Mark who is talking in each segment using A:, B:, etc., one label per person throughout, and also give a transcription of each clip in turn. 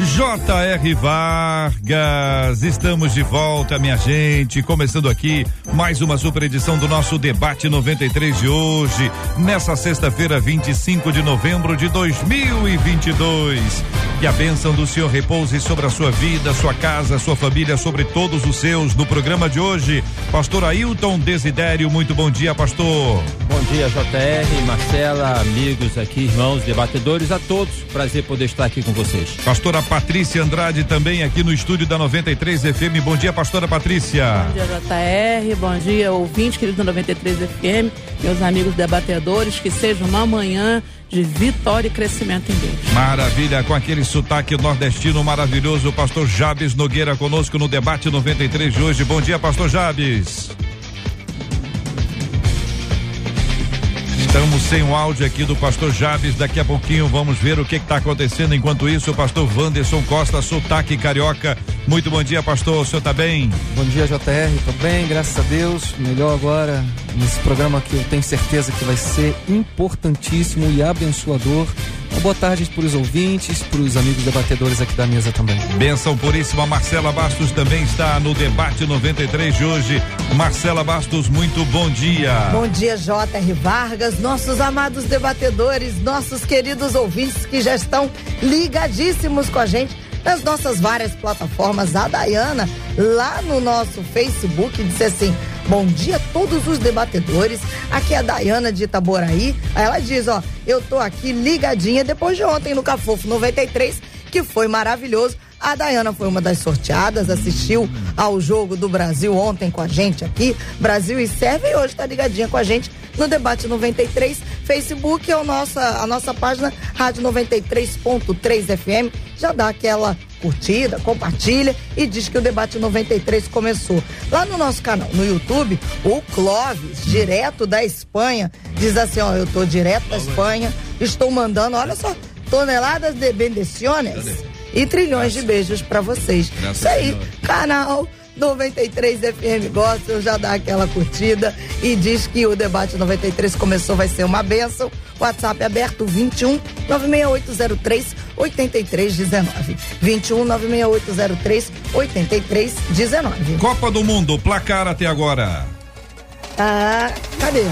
A: J.R. Vargas. Estamos de volta, minha gente. Começando aqui mais uma super edição do nosso debate 93 de hoje, nessa sexta-feira, 25 de novembro de 2022. Que a bênção do Senhor repouse sobre a sua vida, sua casa, sua família, sobre todos os seus. No programa de hoje, pastor Ailton Desidério, muito bom dia, pastor.
B: Bom dia, JR, Marcela, amigos aqui, irmãos, debatedores, a todos. Prazer poder estar aqui com vocês.
A: Pastora Patrícia Andrade também aqui no estúdio da 93 FM. Bom dia, pastora Patrícia.
C: Bom dia, JR. Bom dia, ouvinte querido da 93 FM, meus amigos debatedores, que seja uma manhã de vitória e crescimento em Deus.
A: Maravilha, com aquele sotaque nordestino maravilhoso, o pastor Jabes Nogueira conosco no debate 93 de hoje. Bom dia, pastor Jabes. Estamos sem o áudio aqui do pastor Jabes. Daqui a pouquinho vamos ver o que está acontecendo. Enquanto isso, o pastor Wanderson Costa, sotaque carioca. Muito bom dia, pastor. O senhor está bem?
D: Bom dia, JR. Tô bem, graças a Deus. Melhor agora nesse programa que eu tenho certeza que vai ser importantíssimo e abençoador. Uma boa tarde para os ouvintes, para os amigos debatedores aqui da mesa também.
A: Benção puríssima. Marcela Bastos também está no debate 93 de hoje. Marcela Bastos, muito bom dia.
E: Bom dia, J.R. Vargas, nossos amados debatedores, nossos queridos ouvintes que já estão ligadíssimos com a gente nas nossas várias plataformas. A Dayana, lá no nosso Facebook, disse assim: Bom dia a todos os debatedores. Aqui é a Dayana de Itaboraí. Aí ela diz: Ó, eu tô aqui ligadinha depois de ontem no Cafofo 93, que foi maravilhoso. A Dayana foi uma das sorteadas, assistiu ao jogo do Brasil ontem com a gente aqui. Brasil e Sérvia e hoje está ligadinha com a gente no Debate 93. Facebook é o nossa, a nossa página Rádio 93.3 FM. Já dá aquela curtida, compartilha e diz que o Debate 93 começou. Lá no nosso canal, no YouTube, o Clóvis, direto da Espanha, diz assim: Ó, eu tô direto da Espanha, estou mandando, olha só, toneladas de bendiciones e trilhões de beijos para vocês. Isso aí, canal 93 FM Gospel, já dá aquela curtida e diz que o debate 93 começou, vai ser uma benção. WhatsApp aberto 21 96803 8319. 21 96803 8319.
A: Copa do Mundo, placar até agora.
E: Tá, cadê?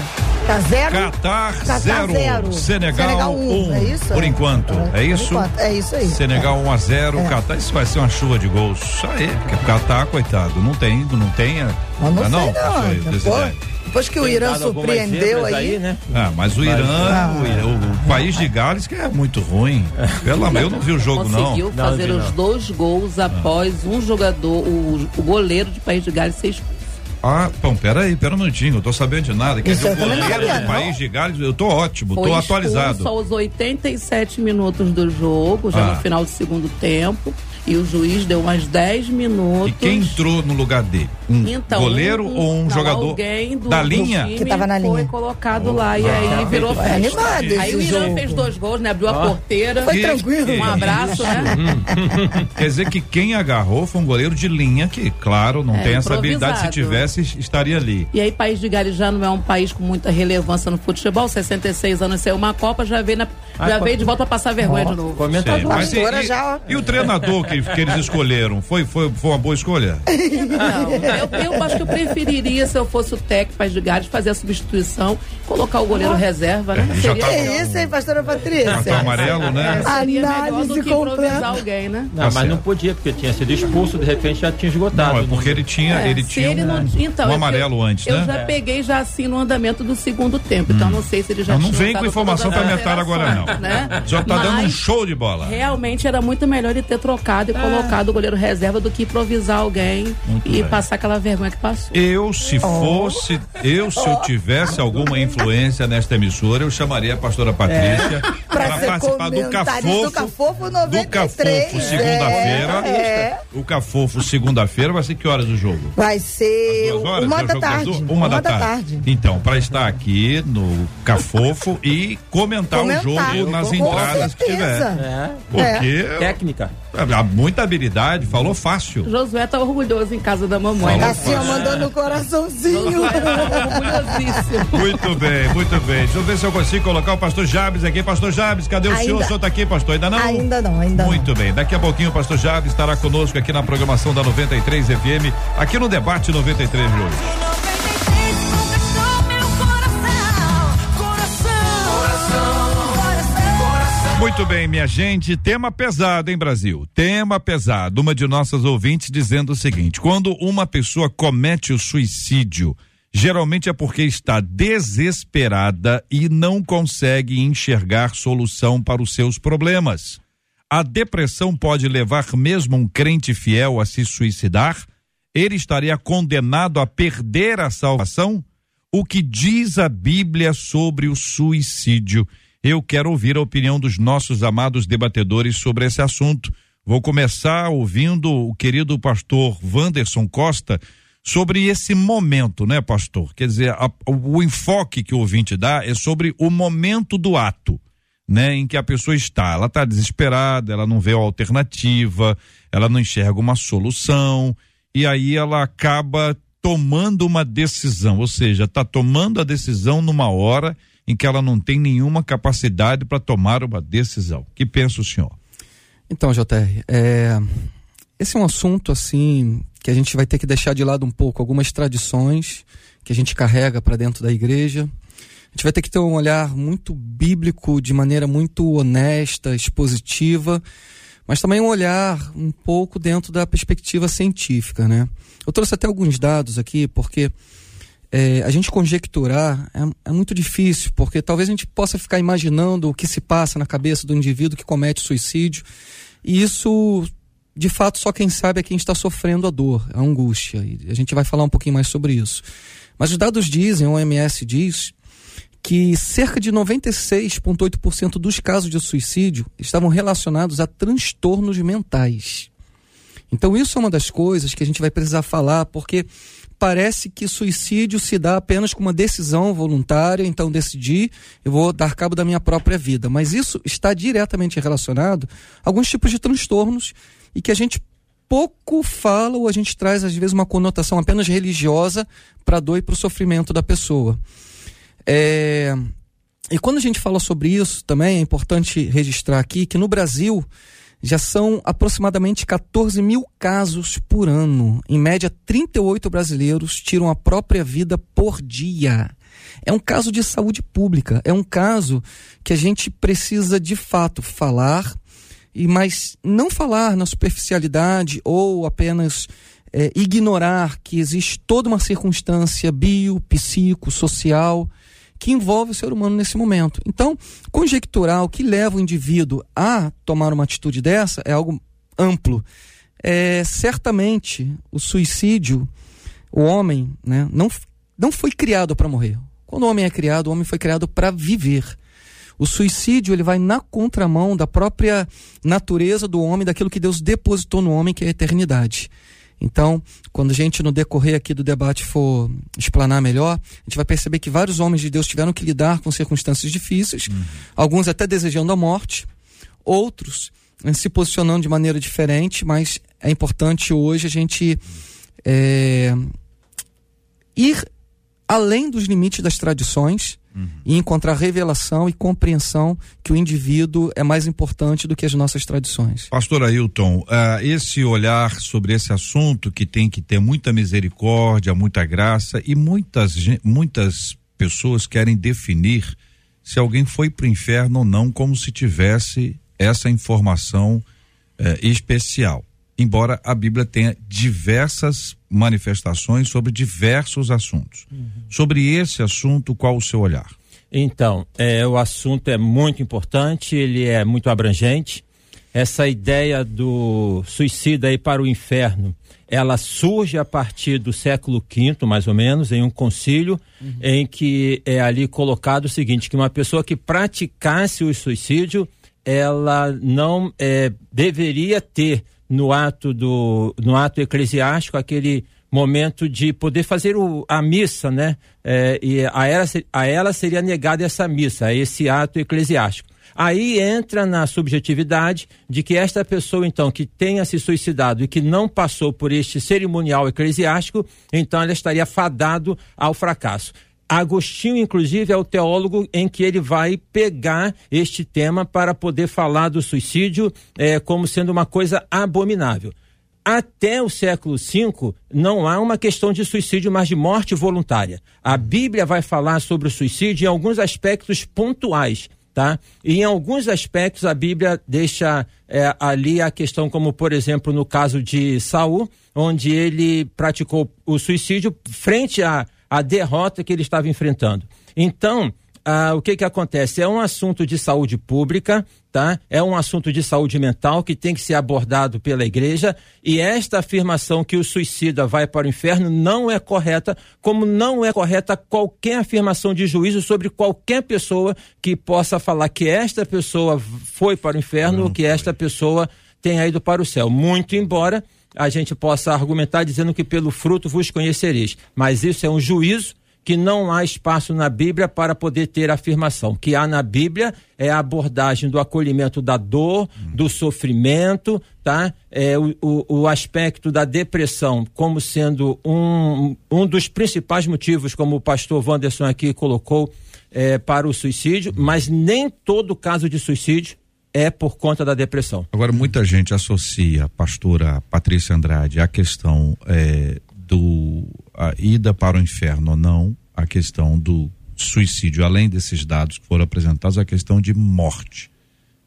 E: Tá zero?
A: Catar,
E: Catar
A: zero.
E: zero.
A: Senegal,
E: Senegal um,
A: um.
E: é isso?
A: Por enquanto, é,
E: por
A: isso?
E: enquanto, é isso aí.
A: Senegal 1 um a 0
E: É.
A: Catar, isso vai ser uma chuva de gols. Isso aí, porque o Catar, coitado, não tem, não tem.
E: Eu não
A: Ah,
E: sei não.
A: Aí,
E: Depois, depois que o
B: Tem
E: Irã
B: dado algumas
E: surpreendeu
B: zebras
E: aí,
B: né?
A: Ah, mas o
B: Mas-
A: Irã,
E: Ah.
A: o, Irã- o país de Gales que é muito ruim. Pelo amor, eu não vi o jogo
C: Conseguiu
A: não.
C: fazer
B: Não, vi
C: os
B: não.
C: dois gols após um jogador, o, o goleiro de País de Gales ser expulso.
A: Ah, bom, peraí, pera um minutinho, eu tô sabendo de nada. Quer
E: Isso
A: dizer, o
E: eu também não
A: goleiro do
E: não.
A: país de Gales, eu tô ótimo,
C: Foi
A: tô atualizado.
C: aos 87 minutos do jogo, já
A: Ah.
C: no final do segundo tempo. E o juiz deu mais 10 minutos.
A: E quem entrou no lugar dele? Um
C: Então,
A: goleiro ou um
C: não,
A: jogador
C: alguém do,
A: da
C: do
A: linha?
C: time
E: Que tava na
C: foi
E: linha.
C: colocado lá e aí virou
E: É
C: festa.
E: animado
C: Aí o Irã fez dois gols, né? Abriu a porteira.
E: Foi tranquilo.
C: Um abraço, né?
A: Quer dizer que quem agarrou foi um goleiro de linha que, claro, não
C: É,
A: tem essa habilidade. Se tivesse, estaria ali.
C: E aí, País de Gales já não é um país com muita relevância no futebol. 66 anos sem uma Copa, já veio, na,
B: Ah,
C: já
B: co-
C: veio de volta a passar vergonha de novo.
B: Comentador.
A: Sei, mas e, e-
E: já-
A: e o treinador que, que eles escolheram? Foi, foi, foi uma boa escolha?
C: Não, eu, eu acho que eu preferiria, se eu fosse o técnico País de Gales, fazer a substituição, colocar o goleiro reserva, né?
A: É, já
C: Seria
A: tá-
E: Que
C: melhor.
E: isso, hein, pastora Patrícia?
A: Cartão amarelo, né?
C: Seria melhor
E: Análise
C: do que
E: completa.
C: alguém, né?
B: Não,
A: Tá
B: mas não podia, porque tinha sido expulso, de repente já tinha esgotado.
A: Não, é porque ele tinha,
C: É,
A: ele tinha
C: ele
A: um,
C: não- então,
A: um
C: é
A: amarelo
C: porque
A: antes,
C: eu
A: né?
C: já peguei já assim no andamento do segundo tempo, então não sei se ele já
A: Não, não vem com informação pra metade agora, não.
C: Né?
A: Já tá dando um
C: Mas
A: show de bola.
C: Realmente era muito melhor ele ter trocado poupado e colocado o goleiro reserva do que improvisar alguém
A: Muito
C: e
A: bem.
C: passar aquela vergonha que passou.
A: Eu, se fosse, eu, se eu tivesse alguma influência nesta emissora, eu chamaria a pastora Patrícia
E: Pra
A: para participar do Cafofo.
E: do Cafofo
A: Do
E: 93.
A: Cafofo, segunda-feira.
E: É,
A: O Cafofo, segunda-feira, vai ser que horas o jogo?
E: Vai ser
A: Duas horas?
E: uma
A: É o
E: da
A: jogo das
E: tarde.
A: Uma, da, tarde. Então, para estar aqui no Cafofo e comentar,
E: Comentar.
A: o jogo nas entradas que tiver.
B: É.
A: Porque
B: Técnica.
A: Há muita habilidade, falou fácil.
C: Josué tá orgulhoso em casa da mamãe.
A: Fala.
E: Assim, ó, mandando o coraçãozinho.
C: Tá orgulhosíssimo.
A: Muito bem, muito bem. Deixa eu ver se eu consigo colocar o pastor Jabes aqui. Pastor Jabes, cadê o
E: Ainda-
A: senhor? O senhor tá aqui, pastor? Ainda não?
E: Ainda não, ainda
A: Muito bem. Daqui a pouquinho o pastor Jabes estará conosco aqui na programação da 93 FM, aqui no Debate 93 de hoje. Muito bem, minha gente. Tema pesado, hein, Brasil? Tema pesado. Uma de nossas ouvintes dizendo o seguinte: quando uma pessoa comete o suicídio, geralmente é porque está desesperada e não consegue enxergar solução para os seus problemas. A depressão pode levar mesmo um crente fiel a se suicidar? Ele estaria condenado a perder a salvação? O que diz a Bíblia sobre o suicídio? Eu quero ouvir a opinião dos nossos amados debatedores sobre esse assunto. Vou começar ouvindo o querido pastor Wanderson Costa sobre esse momento, né, pastor? Quer dizer, a- o enfoque que o ouvinte dá é sobre o momento do ato, né, em que a pessoa está. Ela está desesperada, ela não vê a alternativa, ela não enxerga uma solução, e aí ela acaba tomando uma decisão, ou seja, está tomando a decisão numa hora em que ela não tem nenhuma capacidade para tomar uma decisão. Que pensa o senhor?
D: Então, JR, é, esse é um assunto assim que a gente vai ter que deixar de lado um pouco algumas tradições que a gente carrega para dentro da igreja. A gente vai ter que ter um olhar muito bíblico, de maneira muito honesta, expositiva, mas também um olhar um pouco dentro da perspectiva científica, né? Eu trouxe até alguns dados aqui, porque é, a gente conjecturar é, é muito difícil, porque talvez a gente possa ficar imaginando o que se passa na cabeça do indivíduo que comete suicídio, e isso, de fato, só quem sabe é quem está sofrendo a dor, a angústia, e a gente vai falar um pouquinho mais sobre isso. Mas os dados dizem, o OMS diz, que cerca de 96,8% dos casos de suicídio estavam relacionados a transtornos mentais. Então, isso é uma das coisas que a gente vai precisar falar, porque parece que suicídio se dá apenas com uma decisão voluntária, então decidi, eu vou dar cabo da minha própria vida. Mas isso está diretamente relacionado a alguns tipos de transtornos e que a gente pouco fala ou a gente traz, às vezes, uma conotação apenas religiosa para dor e para o sofrimento da pessoa. É, E quando a gente fala sobre isso, também é importante registrar aqui que no Brasil já são aproximadamente 14 mil casos por ano. Em média, 38 brasileiros tiram a própria vida por dia. É um caso de saúde pública, é um caso que a gente precisa de fato falar, e mas não falar na superficialidade ou apenas é, ignorar que existe toda uma circunstância bio, psico, social que envolve o ser humano nesse momento. Então, conjecturar o que leva o indivíduo a tomar uma atitude dessa é algo amplo. É, certamente, o suicídio, o homem, né, não, não foi criado para morrer. Quando o homem é criado, o homem foi criado para viver. O suicídio ele vai na contramão da própria natureza do homem, daquilo que Deus depositou no homem, que é a eternidade. Então, quando a gente no decorrer aqui do debate for explanar melhor, a gente vai perceber que vários homens de Deus tiveram que lidar com circunstâncias difíceis, alguns até desejando a morte, outros eh, se posicionando de maneira diferente, mas é importante hoje a gente é, ir além dos limites das tradições e encontrar revelação e compreensão que o indivíduo é mais importante do que as nossas tradições.
A: Pastor Ailton, ah, esse olhar sobre esse assunto que tem que ter muita misericórdia, muita graça e muitas, muitas pessoas querem definir se alguém foi para o inferno ou não, como se tivesse essa informação eh, especial. Embora a Bíblia tenha diversas manifestações sobre diversos assuntos. Sobre esse assunto, qual o seu olhar?
B: Então, é, o assunto é muito importante, ele é muito abrangente essa ideia do suicida ir para o inferno, ela surge a partir do século V, mais ou menos, em um concílio, uhum. em que é ali colocado o seguinte, que uma pessoa que praticasse o suicídio, ela não é, deveria ter no ato do no ato eclesiástico aquele momento de poder fazer o, a missa, né? É, e a ela, a ela seria negada essa missa, esse ato eclesiástico. Aí entra na subjetividade de que esta pessoa, então, que tenha se suicidado e que não passou por este cerimonial eclesiástico, então ela estaria fadado ao fracasso. Agostinho, inclusive, é o teólogo em que ele vai pegar este tema para poder falar do suicídio é, como sendo uma coisa abominável até o século V não há uma questão de suicídio, mas de morte voluntária. A Bíblia vai falar sobre o suicídio em alguns aspectos pontuais, tá? E em alguns aspectos a Bíblia deixa é, ali a questão, como por exemplo no caso de Saul, onde ele praticou o suicídio frente à, à derrota que ele estava enfrentando. Então, ah, o que que acontece? É um assunto de saúde pública, tá? É um assunto de saúde mental que tem que ser abordado pela igreja e esta afirmação que o suicida vai para o inferno não é correta, como não é correta qualquer afirmação de juízo sobre qualquer pessoa que possa falar que esta pessoa foi para o inferno ou que esta pessoa tenha ido para o céu. Muito embora a gente possa argumentar dizendo que pelo fruto vos conhecereis, mas isso é um juízo que não há espaço na Bíblia para poder ter afirmação. O que há na Bíblia é a abordagem do acolhimento da dor, do sofrimento, tá? É o, o, o, aspecto da depressão como sendo um, um dos principais motivos, como o pastor Wanderson aqui colocou, é, para o suicídio, mas nem todo caso de suicídio é por conta da depressão.
A: Agora, muita gente associa, pastora Patrícia Andrade, a questão é, do a ida para o inferno ou não, a questão do suicídio, além desses dados que foram apresentados, a questão de morte,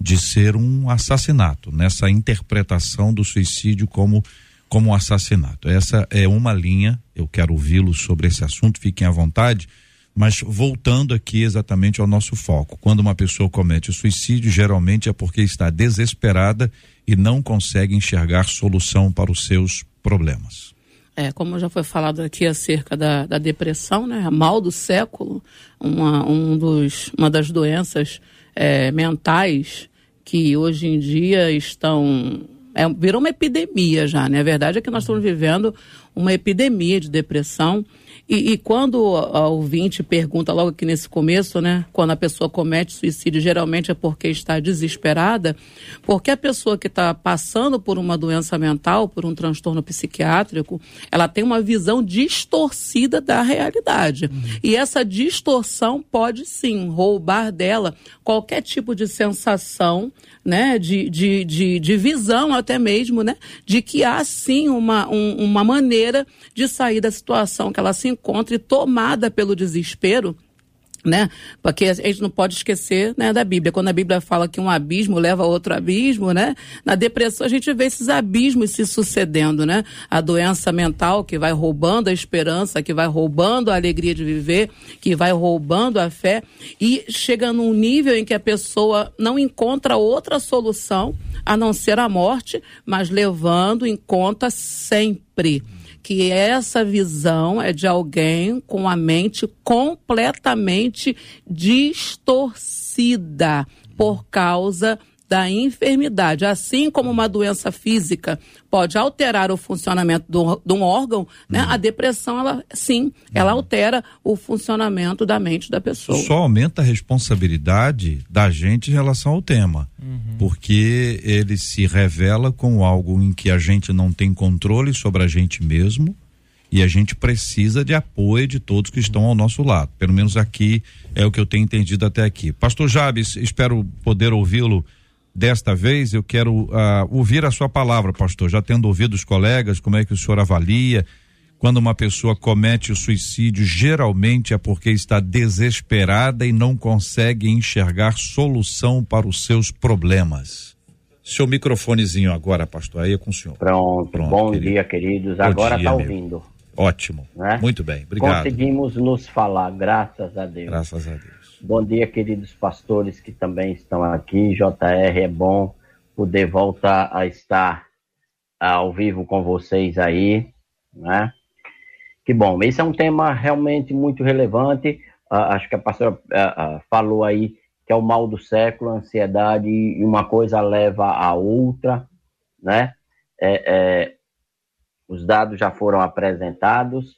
A: de ser um assassinato, nessa interpretação do suicídio como como um assassinato. Essa é uma linha, eu quero ouvi-lo sobre esse assunto, fiquem à vontade, mas voltando aqui exatamente ao nosso foco. Quando uma pessoa comete suicídio, geralmente é porque está desesperada e não consegue enxergar solução para os seus problemas.
C: É, como já foi falado aqui acerca da, da depressão, né? Mal do século, uma, um dos, uma das doenças é, mentais que hoje em dia estão. É, virou uma epidemia já, né? A verdade é que nós estamos vivendo uma epidemia de depressão e, e, quando a ouvinte pergunta logo aqui nesse começo, né? Quando a pessoa comete suicídio, geralmente é porque está desesperada, porque a pessoa que está passando por uma doença mental, por um transtorno psiquiátrico, ela tem uma visão distorcida da realidade. Uhum. E essa distorção pode sim roubar dela qualquer tipo de sensação, né? De, de, de, de visão até mesmo, né? De que há sim uma, um, uma maneira de sair da situação que ela se encontre tomada pelo desespero, né? Porque a gente não pode esquecer, né, da Bíblia. Quando a Bíblia fala que um abismo leva a outro abismo, né? Na depressão a gente vê esses abismos se sucedendo, né? A doença mental que vai roubando a esperança, que vai roubando a alegria de viver, que vai roubando a fé e chega num nível em que a pessoa não encontra outra solução a não ser a morte, mas levando em conta sempre que essa visão é de alguém com a mente completamente distorcida por causa da enfermidade. Assim como uma doença física pode alterar o funcionamento do, de um órgão, né? Uhum. A depressão, ela sim, ela uhum. altera o funcionamento da mente da pessoa.
A: Só aumenta a responsabilidade da gente em relação ao tema, uhum. porque ele se revela como algo em que a gente não tem controle sobre a gente mesmo e a gente precisa de apoio de todos que estão ao nosso lado. Pelo menos aqui é o que eu tenho entendido até aqui. Pastor Jabes, espero poder ouvi-lo desta vez. Eu quero uh, ouvir a sua palavra, pastor. Já tendo ouvido os colegas, como é que o senhor avalia? Quando uma pessoa comete o suicídio, geralmente é porque está desesperada e não consegue enxergar solução para os seus problemas. Seu microfonezinho agora, pastor, aí é com o senhor.
F: Pronto, Pronto bom querido. dia, queridos. Bom agora está ouvindo.
A: Ótimo. Né? Muito bem, obrigado.
F: Conseguimos nos falar, graças a Deus.
A: Graças a Deus.
F: Bom dia, queridos pastores que também estão aqui. JR é bom poder voltar a estar ao vivo com vocês aí, né? Que bom, esse é um tema realmente muito relevante. Uh, acho que a pastora uh, uh, falou aí que é o mal do século, a ansiedade, e uma coisa leva a outra, né? É, é, os dados já foram apresentados,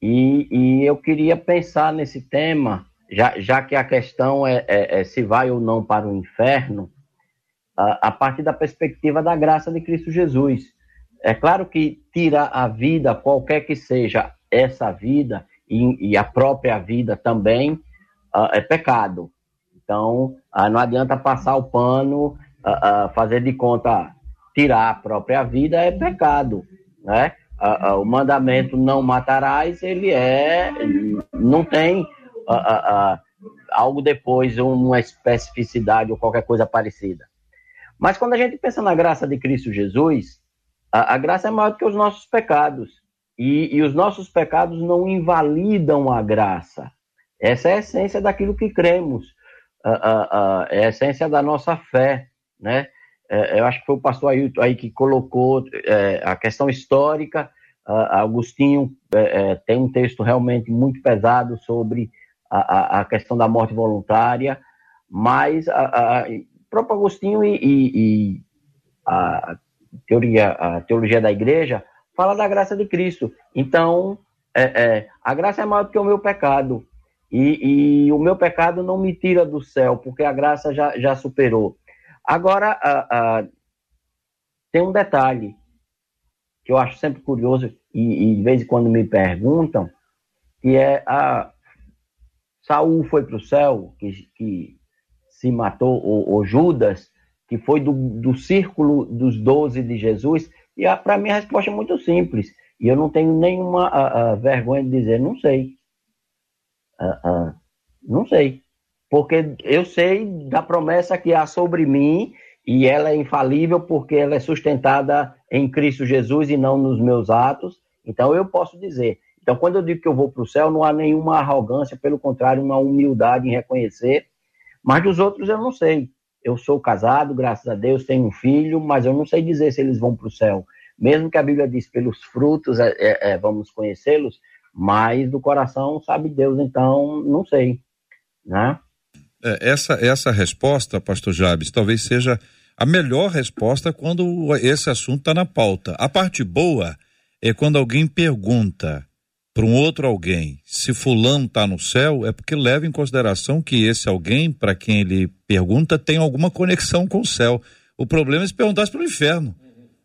F: e, e, eu queria pensar nesse tema, já, já que a questão é, é, é se vai ou não para o inferno, a, a partir da perspectiva da graça de Cristo Jesus. É claro que tirar a vida, qualquer que seja essa vida, e, e a própria vida também, uh, é pecado. Então, uh, não adianta passar o pano, uh, fazer de conta, tirar a própria vida é pecado, né? o mandamento não matarás, ele é, não tem algo depois, uma especificidade ou qualquer coisa parecida. Mas quando a gente pensa na graça de Cristo Jesus, a, a graça é maior do que os nossos pecados. E, e, os nossos pecados não invalidam a graça. Essa é a essência daquilo que cremos, a, a, é a essência da nossa fé, né? É, eu acho que foi o pastor Ailton aí que colocou é, a questão histórica. Agostinho é, tem um texto realmente muito pesado sobre a, a, questão da morte voluntária, mas a, a, próprio Agostinho e, e, e a teoria, a teologia da igreja fala da graça de Cristo. Então, é, é, a graça é maior do que o meu pecado. E, e, o meu pecado não me tira do céu, porque a graça já, já superou. Agora, a, a, tem um detalhe que eu acho sempre curioso, e, e, de vez em quando me perguntam, que é a Saul foi para o céu, que, que se matou, ou, Judas, que foi do, do círculo dos doze de Jesus, e para mim a resposta é muito simples. E eu não tenho nenhuma a, a vergonha de dizer, não sei. Não sei. Porque eu sei da promessa que há sobre mim, e ela é infalível porque ela é sustentada em Cristo Jesus e não nos meus atos. Então eu posso dizer. Então, quando eu digo que eu vou para o céu, não há nenhuma arrogância, pelo contrário, uma humildade em reconhecer mas dos outros eu não sei. Eu sou casado, graças a Deus, tenho um filho, mas eu não sei dizer se eles vão para o céu. Mesmo que a Bíblia diz pelos frutos é, é, é, vamos conhecê-los, mas do coração sabe Deus, então não sei. Né?
A: É, essa, essa resposta, pastor Jabes, talvez seja a melhor resposta quando esse assunto está na pauta. A parte boa é quando alguém pergunta para um outro alguém, se fulano está no céu, é porque leva em consideração que esse alguém, para quem ele pergunta, tem alguma conexão com o céu. O problema é se perguntasse para o inferno.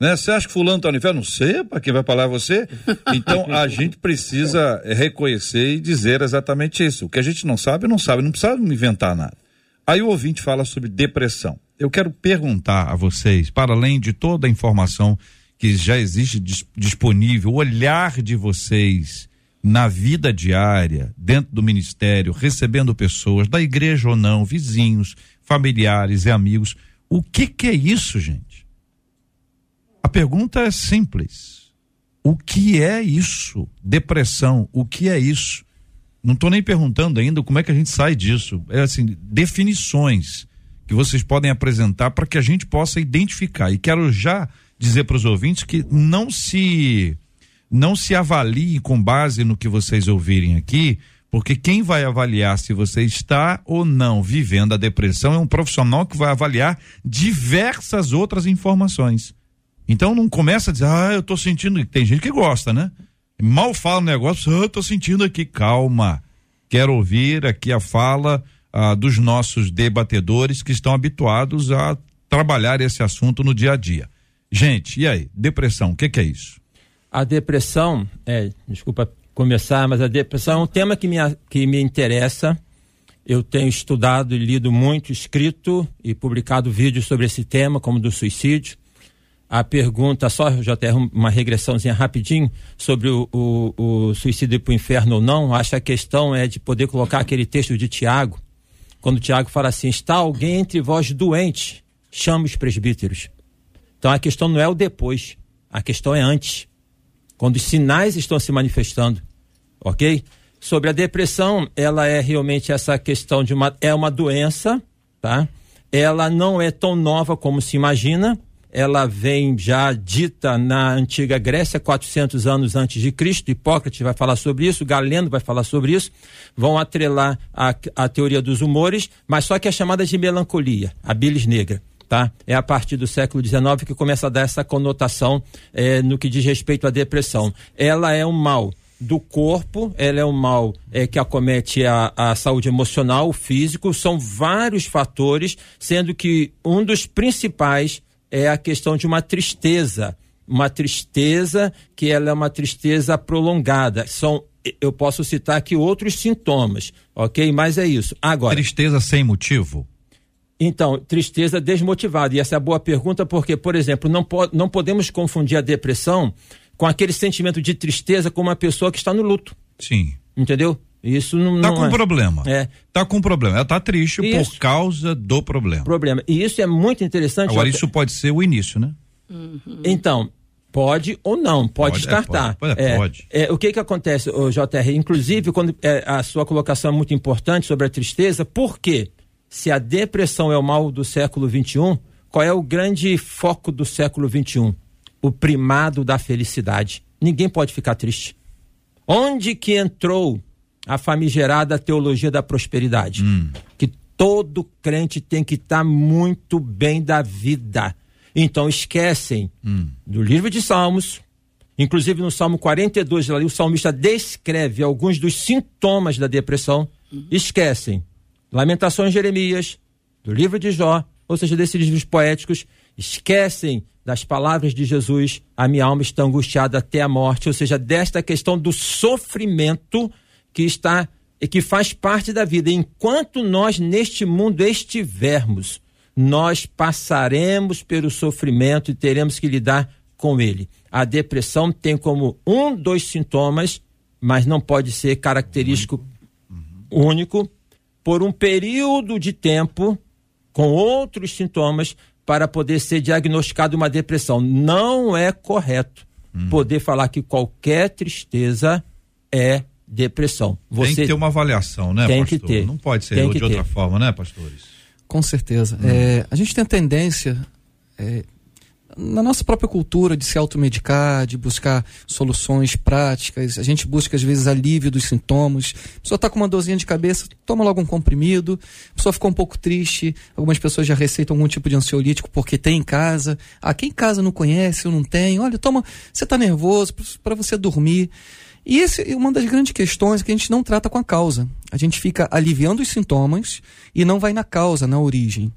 A: Né? Você acha que fulano está no inferno? Não sei, para quem vai falar é você. Então a gente precisa reconhecer e dizer exatamente isso. O que a gente não sabe, não sabe, não precisa inventar nada. Aí o ouvinte fala sobre depressão. Eu quero perguntar a vocês, para além de toda a informação que já existe disponível, o olhar de vocês na vida diária, dentro do ministério, recebendo pessoas, da igreja ou não, vizinhos, familiares e amigos. O que, que é isso, gente? A pergunta é simples. O que é isso? Depressão, o que é isso? Não estou nem perguntando ainda como é que a gente sai disso. É assim, definições que vocês podem apresentar para que a gente possa identificar. E quero já dizer para os ouvintes que não se não se avalie com base no que vocês ouvirem aqui, porque quem vai avaliar se você está ou não vivendo a depressão é um profissional que vai avaliar diversas outras informações. Então não começa a dizer, ah, eu estou sentindo. Tem gente que gosta, né? Mal fala o negócio, ah, eu estou sentindo aqui. Calma. Quero ouvir aqui a fala ah, dos nossos debatedores que estão habituados a trabalhar esse assunto no dia a dia. Gente, e aí? Depressão, o que, que é isso?
B: A depressão, é, desculpa começar, mas a depressão é um tema que me, que me interessa. Eu tenho estudado e lido muito, escrito e publicado vídeos sobre esse tema, como do suicídio. A pergunta, só já até uma regressãozinha rapidinho, sobre o, o, o suicídio para o inferno ou não, acho que a questão é de poder colocar aquele texto de Tiago, quando Tiago fala assim: está alguém entre vós doente, chama os presbíteros. Então a questão não é o depois, a questão é antes quando os sinais estão se manifestando, ok? Sobre a depressão, ela é realmente essa questão de uma é uma doença, tá? ela não é tão nova como se imagina, ela vem já dita na antiga Grécia, 400 anos antes de Cristo. Hipócrates vai falar sobre isso, Galeno vai falar sobre isso. Vão atrelar a, a teoria dos humores, mas só que é chamada de melancolia, a bilis negra. Tá? É a partir do século XIX que começa a dar essa conotação é, no que diz respeito à depressão. Ela é um mal do corpo, ela é um mal é, que acomete a, a saúde emocional, o físico, são vários fatores, sendo que um dos principais é a questão de uma tristeza, uma tristeza que ela é uma tristeza prolongada. São eu posso citar aqui outros sintomas, ok? Mas é isso. Agora.
A: Tristeza sem motivo?
B: Então, tristeza desmotivada. E essa é a boa pergunta, porque, por exemplo, não, po não podemos confundir a depressão com aquele sentimento de tristeza com uma pessoa que está no luto.
A: Sim.
B: Entendeu? Isso não,
A: tá
B: não
A: com
B: é.
A: problema.
B: É.
A: Tá com problema. Ela tá triste
B: Isso.
A: por causa do problema.
B: Problema. E isso é muito interessante.
A: Agora, isso pode ser o início, né?
B: Então, pode ou não, pode,
A: Pode, é,
B: descartar.
A: pode, é, pode.
B: é, o que que acontece, JR? Inclusive, quando é, a sua colocação é muito importante sobre a tristeza, por quê? Se a depressão é o mal do século XXI, qual é o grande foco do século XXI? O primado da felicidade. Ninguém pode ficar triste. Onde que entrou a famigerada teologia da prosperidade? Que todo crente tem que estar muito bem da vida. Então esquecem do livro de Salmos, inclusive no Salmo 42, ali o salmista descreve alguns dos sintomas da depressão. Esquecem Lamentações de Jeremias, do livro de Jó, ou seja, desses livros poéticos, esquecem das palavras de Jesus, a minha alma está angustiada até a morte, ou seja, desta questão do sofrimento que está e que faz parte da vida. Enquanto nós neste mundo estivermos, nós passaremos pelo sofrimento e teremos que lidar com ele. A depressão tem como um dos sintomas, mas não pode ser característico único por um período de tempo com outros sintomas para poder ser diagnosticado uma depressão. Não é correto poder falar que qualquer tristeza é depressão.
A: Tem que ter uma avaliação, né,
B: Tem que
A: pastor?
B: ter.
A: Não pode ser
B: Tem
A: de
B: que
A: outra
B: ter.
A: forma, né, pastores?
D: Com certeza. É, a gente tem a tendência, é, na nossa própria cultura, de se automedicar, de buscar soluções práticas. A gente busca, às vezes, alívio dos sintomas. A pessoa está com uma dorzinha de cabeça, toma logo um comprimido. A pessoa ficou um pouco triste. Algumas pessoas já receitam algum tipo de ansiolítico porque tem em casa. Ah, quem em casa não conhece ou não tem? Olha, toma. Você está nervoso para você dormir. E esse é uma das grandes questões que a gente não trata com a causa. A gente fica aliviando os sintomas e não vai na causa, na origem.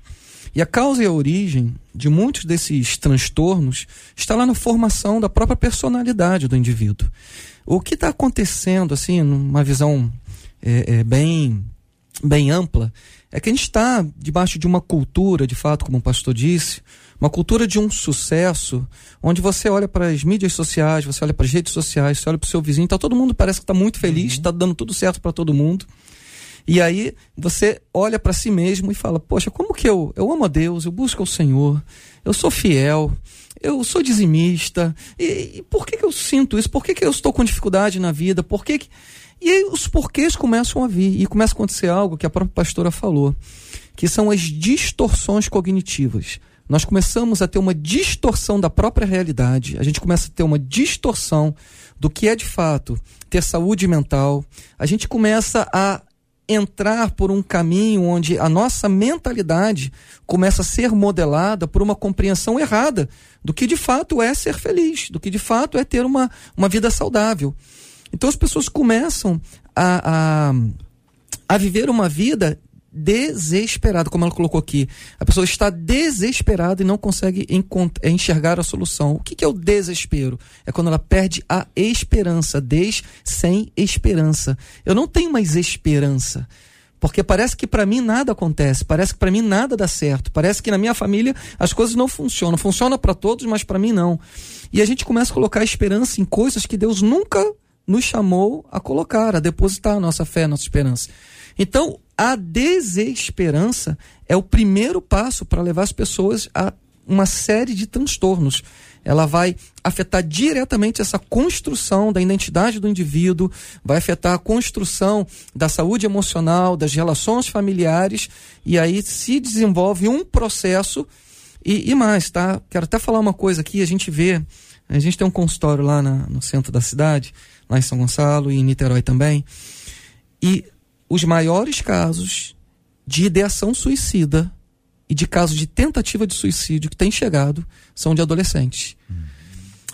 D: E a causa e a origem de muitos desses transtornos está lá na formação da própria personalidade do indivíduo. O que está acontecendo, assim, numa visão é, é, bem, bem ampla, é que a gente está debaixo de uma cultura, de fato, como o pastor disse, uma cultura de um sucesso, onde você olha para as mídias sociais, você olha para as redes sociais, você olha para o seu vizinho, tá todo mundo parece que está muito feliz, está dando tudo certo para todo mundo. E aí você olha para si mesmo e fala: Poxa, como que eu, eu amo a Deus, eu busco o Senhor, eu sou fiel, eu sou dizimista, e, e por que, que eu sinto isso? Por que, que eu estou com dificuldade na vida? Por que, que... E aí os porquês começam a vir, e começa a acontecer algo que a própria pastora falou, que são as distorções cognitivas. Nós começamos a ter uma distorção da própria realidade, a gente começa a ter uma distorção do que é de fato ter saúde mental, a gente começa a entrar por um caminho onde a nossa mentalidade começa a ser modelada por uma compreensão errada do que de fato é ser feliz, do que de fato é ter uma, uma vida saudável. Então as pessoas começam a, a, a viver uma vida desesperada, como ela colocou aqui. A pessoa está desesperada e não consegue encont- enxergar a solução. O que, que é o desespero? É quando ela perde a esperança, des sem esperança. Eu não tenho mais esperança. Porque parece que para mim nada acontece, parece que para mim nada dá certo, parece que na minha família as coisas não funcionam. Funciona para todos, mas para mim não. E a gente começa a colocar esperança em coisas que Deus nunca nos chamou a colocar, a depositar a nossa fé, a nossa esperança. Então, a desesperança é o primeiro passo para levar as pessoas a uma série de transtornos. ela vai afetar diretamente essa construção da identidade do indivíduo, vai afetar a construção da saúde emocional, das relações familiares, e aí se desenvolve um processo. E, e mais, tá? Quero até falar uma coisa aqui, a gente vê, a gente tem um consultório lá na, no centro da cidade, lá em São Gonçalo e em Niterói também, e os maiores casos de ideação suicida e de casos de tentativa de suicídio que tem chegado são de adolescentes. Uhum.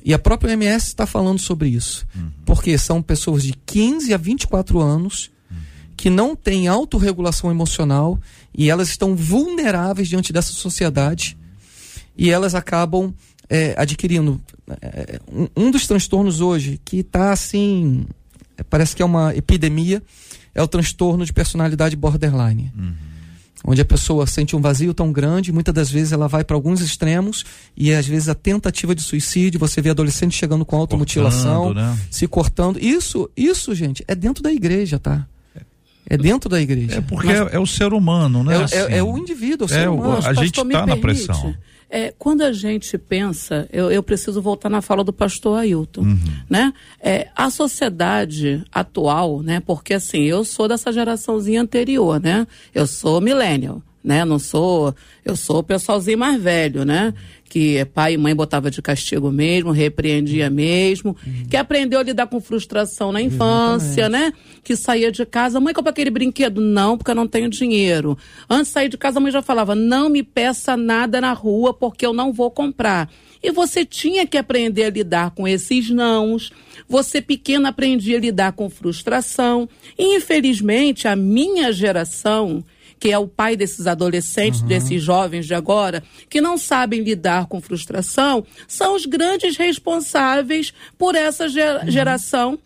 D: E a própria OMS está falando sobre isso. Uhum. Porque são pessoas de 15 a 24 anos uhum. que não têm autorregulação emocional e elas estão vulneráveis diante dessa sociedade e elas acabam é, adquirindo. É, um, um, dos transtornos hoje que está assim, parece que é uma epidemia, é o transtorno de personalidade borderline. Uhum onde a pessoa sente um vazio tão grande, muitas das vezes ela vai para alguns extremos e às vezes a tentativa de suicídio, você vê adolescentes chegando com automutilação, né? se cortando. Isso, isso, gente, é dentro da igreja, tá? É dentro da igreja.
A: É porque Mas, é, é, o ser humano, né?
D: É, assim, é, é o indivíduo, é o ser humano.
A: A gente está na pressão.
C: É, quando a gente pensa, eu, eu, preciso voltar na fala do pastor Ailton, uhum. né? É, a sociedade atual, né? Porque assim, eu sou dessa geraçãozinha anterior, né? Eu sou millennial, né? Não sou, eu sou o pessoalzinho mais velho, né? que pai e mãe botava de castigo mesmo, repreendia mesmo, uhum. que aprendeu a lidar com frustração na infância, Exatamente. né? Que saía de casa, mãe, compra aquele brinquedo? Não, porque eu não tenho dinheiro. Antes de sair de casa, a mãe já falava, não me peça nada na rua, porque eu não vou comprar. E você tinha que aprender a lidar com esses nãos. Você pequeno aprendia a lidar com frustração. E, infelizmente, a minha geração que é o pai desses adolescentes, uhum. desses jovens de agora, que não sabem lidar com frustração, são os grandes responsáveis por essa uhum.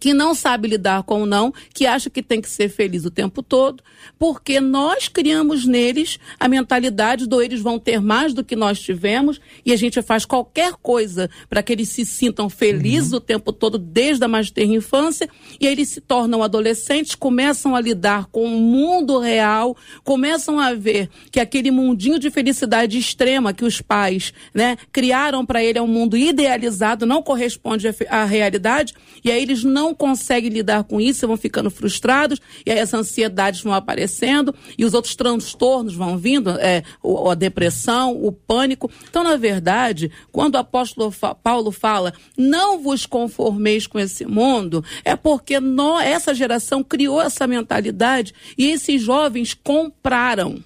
C: Que não sabe lidar com o não, que acha que tem que ser feliz o tempo todo, porque nós criamos neles a mentalidade do eles vão ter mais do que nós tivemos e a gente faz qualquer coisa para que eles se sintam felizes uhum. o tempo todo desde a mais terra infância e aí eles se tornam adolescentes, começam a lidar com o mundo real, começam a ver que aquele mundinho de felicidade extrema que os pais, né, criaram para ele é um mundo idealizado, não corresponde à realidade e aí eles não não conseguem lidar com isso, vão ficando frustrados, e aí as ansiedades vão aparecendo, e os outros transtornos vão vindo, é, a depressão, o pânico. Então, na verdade, quando o apóstolo Paulo fala, não vos conformeis com esse mundo, é porque nós, essa geração criou essa mentalidade e esses jovens compraram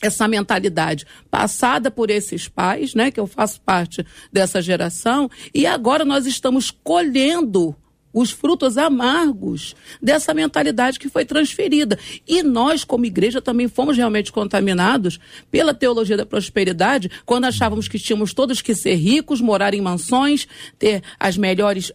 C: essa mentalidade passada por esses pais, né, que eu faço parte dessa geração, e agora nós estamos colhendo os frutos amargos dessa mentalidade que foi transferida. E nós, como igreja, também fomos realmente contaminados pela teologia da prosperidade, quando achávamos que tínhamos todos que ser ricos, morar em mansões, ter as melhores,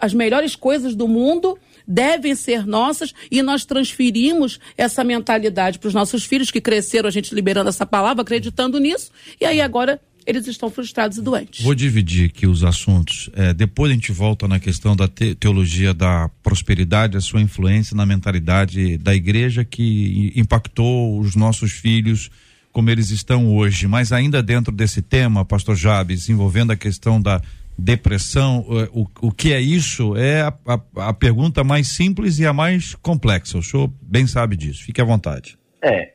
C: as melhores coisas do mundo devem ser nossas e nós transferimos essa mentalidade para os nossos filhos que cresceram, a gente liberando essa palavra, acreditando nisso, e aí agora eles estão frustrados e doentes.
A: Vou dividir aqui os assuntos. É, depois a gente volta na questão da te teologia da prosperidade, a sua influência na mentalidade da igreja que impactou os nossos filhos como eles estão hoje. Mas ainda dentro desse tema, Pastor Jabes, envolvendo a questão da depressão, é, o, o que é isso? É a, a, a pergunta mais simples e a mais complexa. O senhor bem sabe disso. Fique à vontade.
F: É,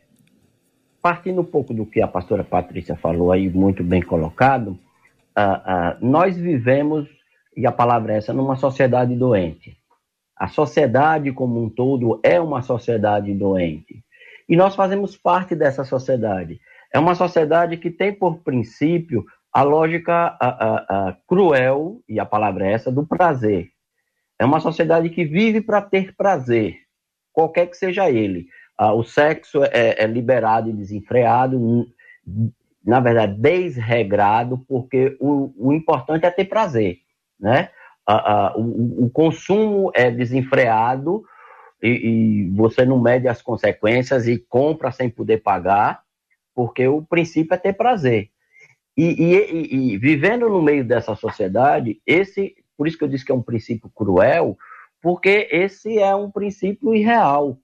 F: partindo um pouco do que a pastora Patrícia falou aí, muito bem colocado, uh, uh, nós vivemos, e a palavra é essa, numa sociedade doente. A sociedade como um todo é uma sociedade doente. E nós fazemos parte dessa sociedade. É uma sociedade que tem por princípio a lógica uh, cruel, e a palavra é essa, do prazer. É uma sociedade que vive para ter prazer, qualquer que seja ele ah, o sexo é, é, liberado e desenfreado, na verdade, desregrado, porque o, o importante é ter prazer, né? Ah, ah, o, o, consumo é desenfreado e, e, você não mede as consequências e compra sem poder pagar, porque o princípio é ter prazer. E, e, e vivendo no meio dessa sociedade, esse, por isso que eu disse que é um princípio cruel, porque esse é um princípio irreal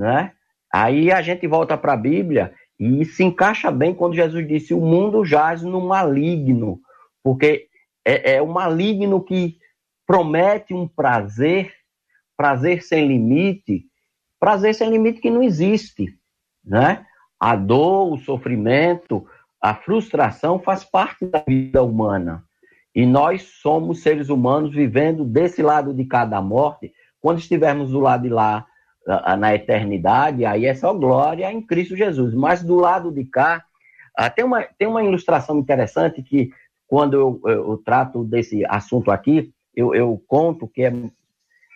F: né? Aí a gente volta para a Bíblia E se encaixa bem quando Jesus disse: o mundo jaz no maligno, porque é, é o maligno que promete um prazer, prazer sem limite, prazer sem limite que não existe, né? A dor, o sofrimento, a frustração faz parte da vida humana. E nós somos seres humanos vivendo desse lado de cada morte. Quando estivermos do lado de lá, na eternidade, aí é só glória em Cristo Jesus. Mas do lado de cá, tem uma, tem uma ilustração interessante que, quando eu, eu, eu trato desse assunto aqui, eu, eu conto que é,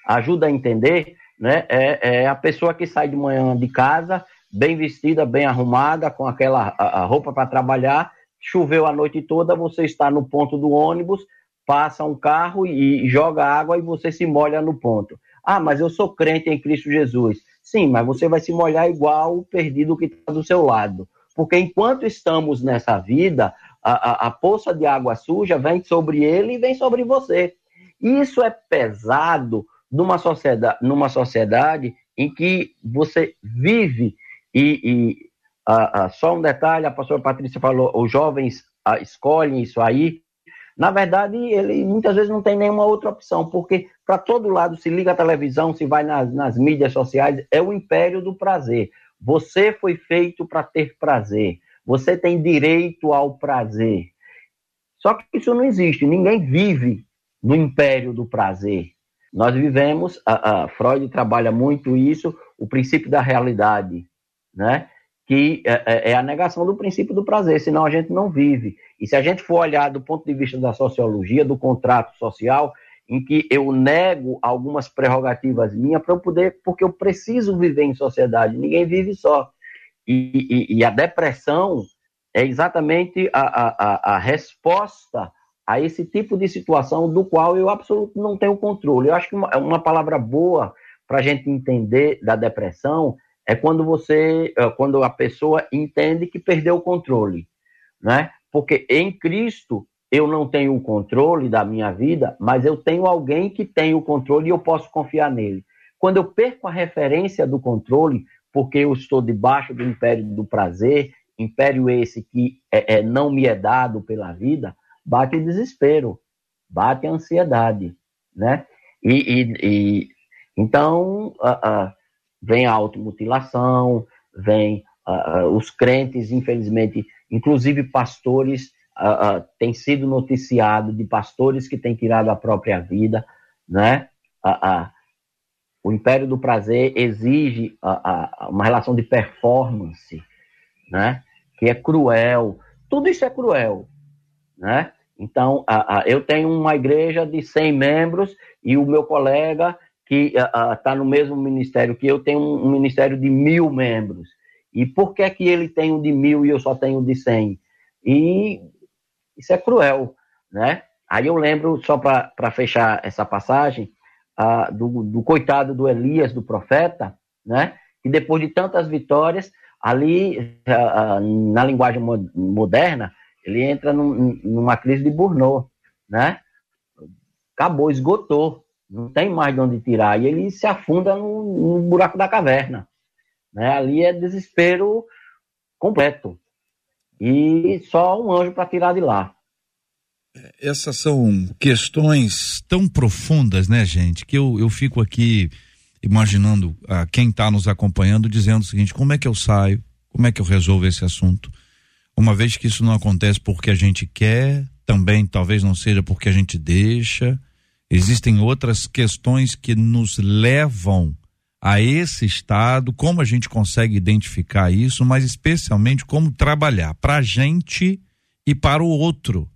F: ajuda a entender, né? É, é, a pessoa que sai de manhã de casa, bem vestida, bem arrumada, com aquela a, a roupa para trabalhar, choveu a noite toda, você está no ponto do ônibus, passa um carro e, e joga água e você se molha no ponto. Ah, mas eu sou crente em Cristo Jesus. Sim, mas você vai se molhar igual o perdido que está do seu lado. Porque enquanto estamos nessa vida, a, a, a poça de água suja vem sobre ele e vem sobre você. Isso é pesado numa sociedade, numa sociedade em que você vive e, e uh, uh, só um detalhe, a pastora Patrícia falou, os jovens uh, escolhem isso aí. Na verdade, ele muitas vezes não tem nenhuma outra opção, porque para todo lado, se liga a televisão, se vai nas, nas mídias sociais, é o império do prazer. Você foi feito para ter prazer. Você tem direito ao prazer. Só que isso não existe. Ninguém vive no império do prazer. Nós vivemos, a, a Freud trabalha muito isso, o princípio da realidade, né? Que é, é, é, a negação do princípio do prazer, senão a gente não vive. E se a gente for olhar do ponto de vista da sociologia, do contrato social, em que eu nego algumas prerrogativas minhas para eu poder, porque eu preciso viver em sociedade, ninguém vive só. E, e, e a depressão é exatamente a, a, a resposta a esse tipo de situação do qual eu absolutamente não tenho controle. Eu acho que uma, uma palavra boa para a gente entender da depressão é quando você, é, quando a pessoa entende que perdeu o controle, né? Porque em Cristo eu não tenho o controle da minha vida, mas eu tenho alguém que tem o controle e eu posso confiar nele. Quando eu perco a referência do controle, porque eu estou debaixo do império do prazer, império esse que é, é não me é dado pela vida, bate desespero, bate ansiedade, né? E, e, e então uh, uh, vem a automutilação, vem uh, os crentes, infelizmente, inclusive pastores, tem sido noticiado de pastores que têm tirado a própria vida, né? o império do prazer exige uma relação de performance, né? Que é cruel. Tudo isso é cruel, né? Então, eu tenho uma igreja de 100 membros e o meu colega que está no mesmo ministério que eu tem um, um, ministério de mil membros. E por que que ele tem um de mil e eu só tenho um de 100? E isso é cruel, né? Aí eu lembro, só para fechar essa passagem, uh, do, do coitado do Elias, do profeta, né? Que depois de tantas vitórias, ali, uh, uh, na linguagem moderna, ele entra num, numa crise de Burnout, né? Acabou, esgotou, não tem mais de onde tirar, e ele se afunda no, no buraco da caverna, né? Ali é desespero completo, e só um anjo para tirar de lá.
A: Essas são questões tão profundas, né, gente, que eu, eu fico aqui imaginando a quem está nos acompanhando dizendo o seguinte: como é que eu saio? Como é que eu resolvo esse assunto? Uma vez que isso não acontece porque a gente quer, também talvez não seja porque a gente deixa. Existem outras questões que nos levam a esse estado, como a gente consegue identificar isso, mas especialmente como trabalhar para a gente e para o outro.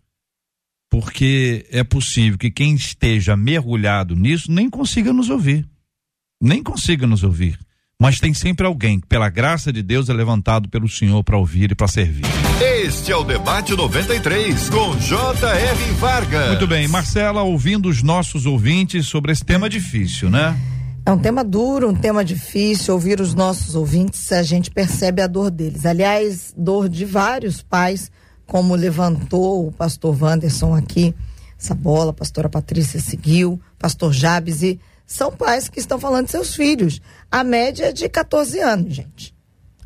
A: Porque é possível que quem esteja mergulhado nisso nem consiga nos ouvir. Nem consiga nos ouvir mas tem sempre alguém que, pela graça de Deus, é levantado pelo Senhor para ouvir e para servir.
G: Este é o Debate 93, com J.R. Vargas.
A: Muito bem, Marcela, ouvindo os nossos ouvintes sobre esse tema difícil, né?
E: É um tema duro, um tema difícil. Ouvir os nossos ouvintes, a gente percebe a dor deles. Aliás, dor de vários pais, como levantou o pastor Wanderson aqui, essa bola, a pastora Patrícia seguiu, pastor Jabes e são pais que estão falando de seus filhos. A média é de 14 anos, gente.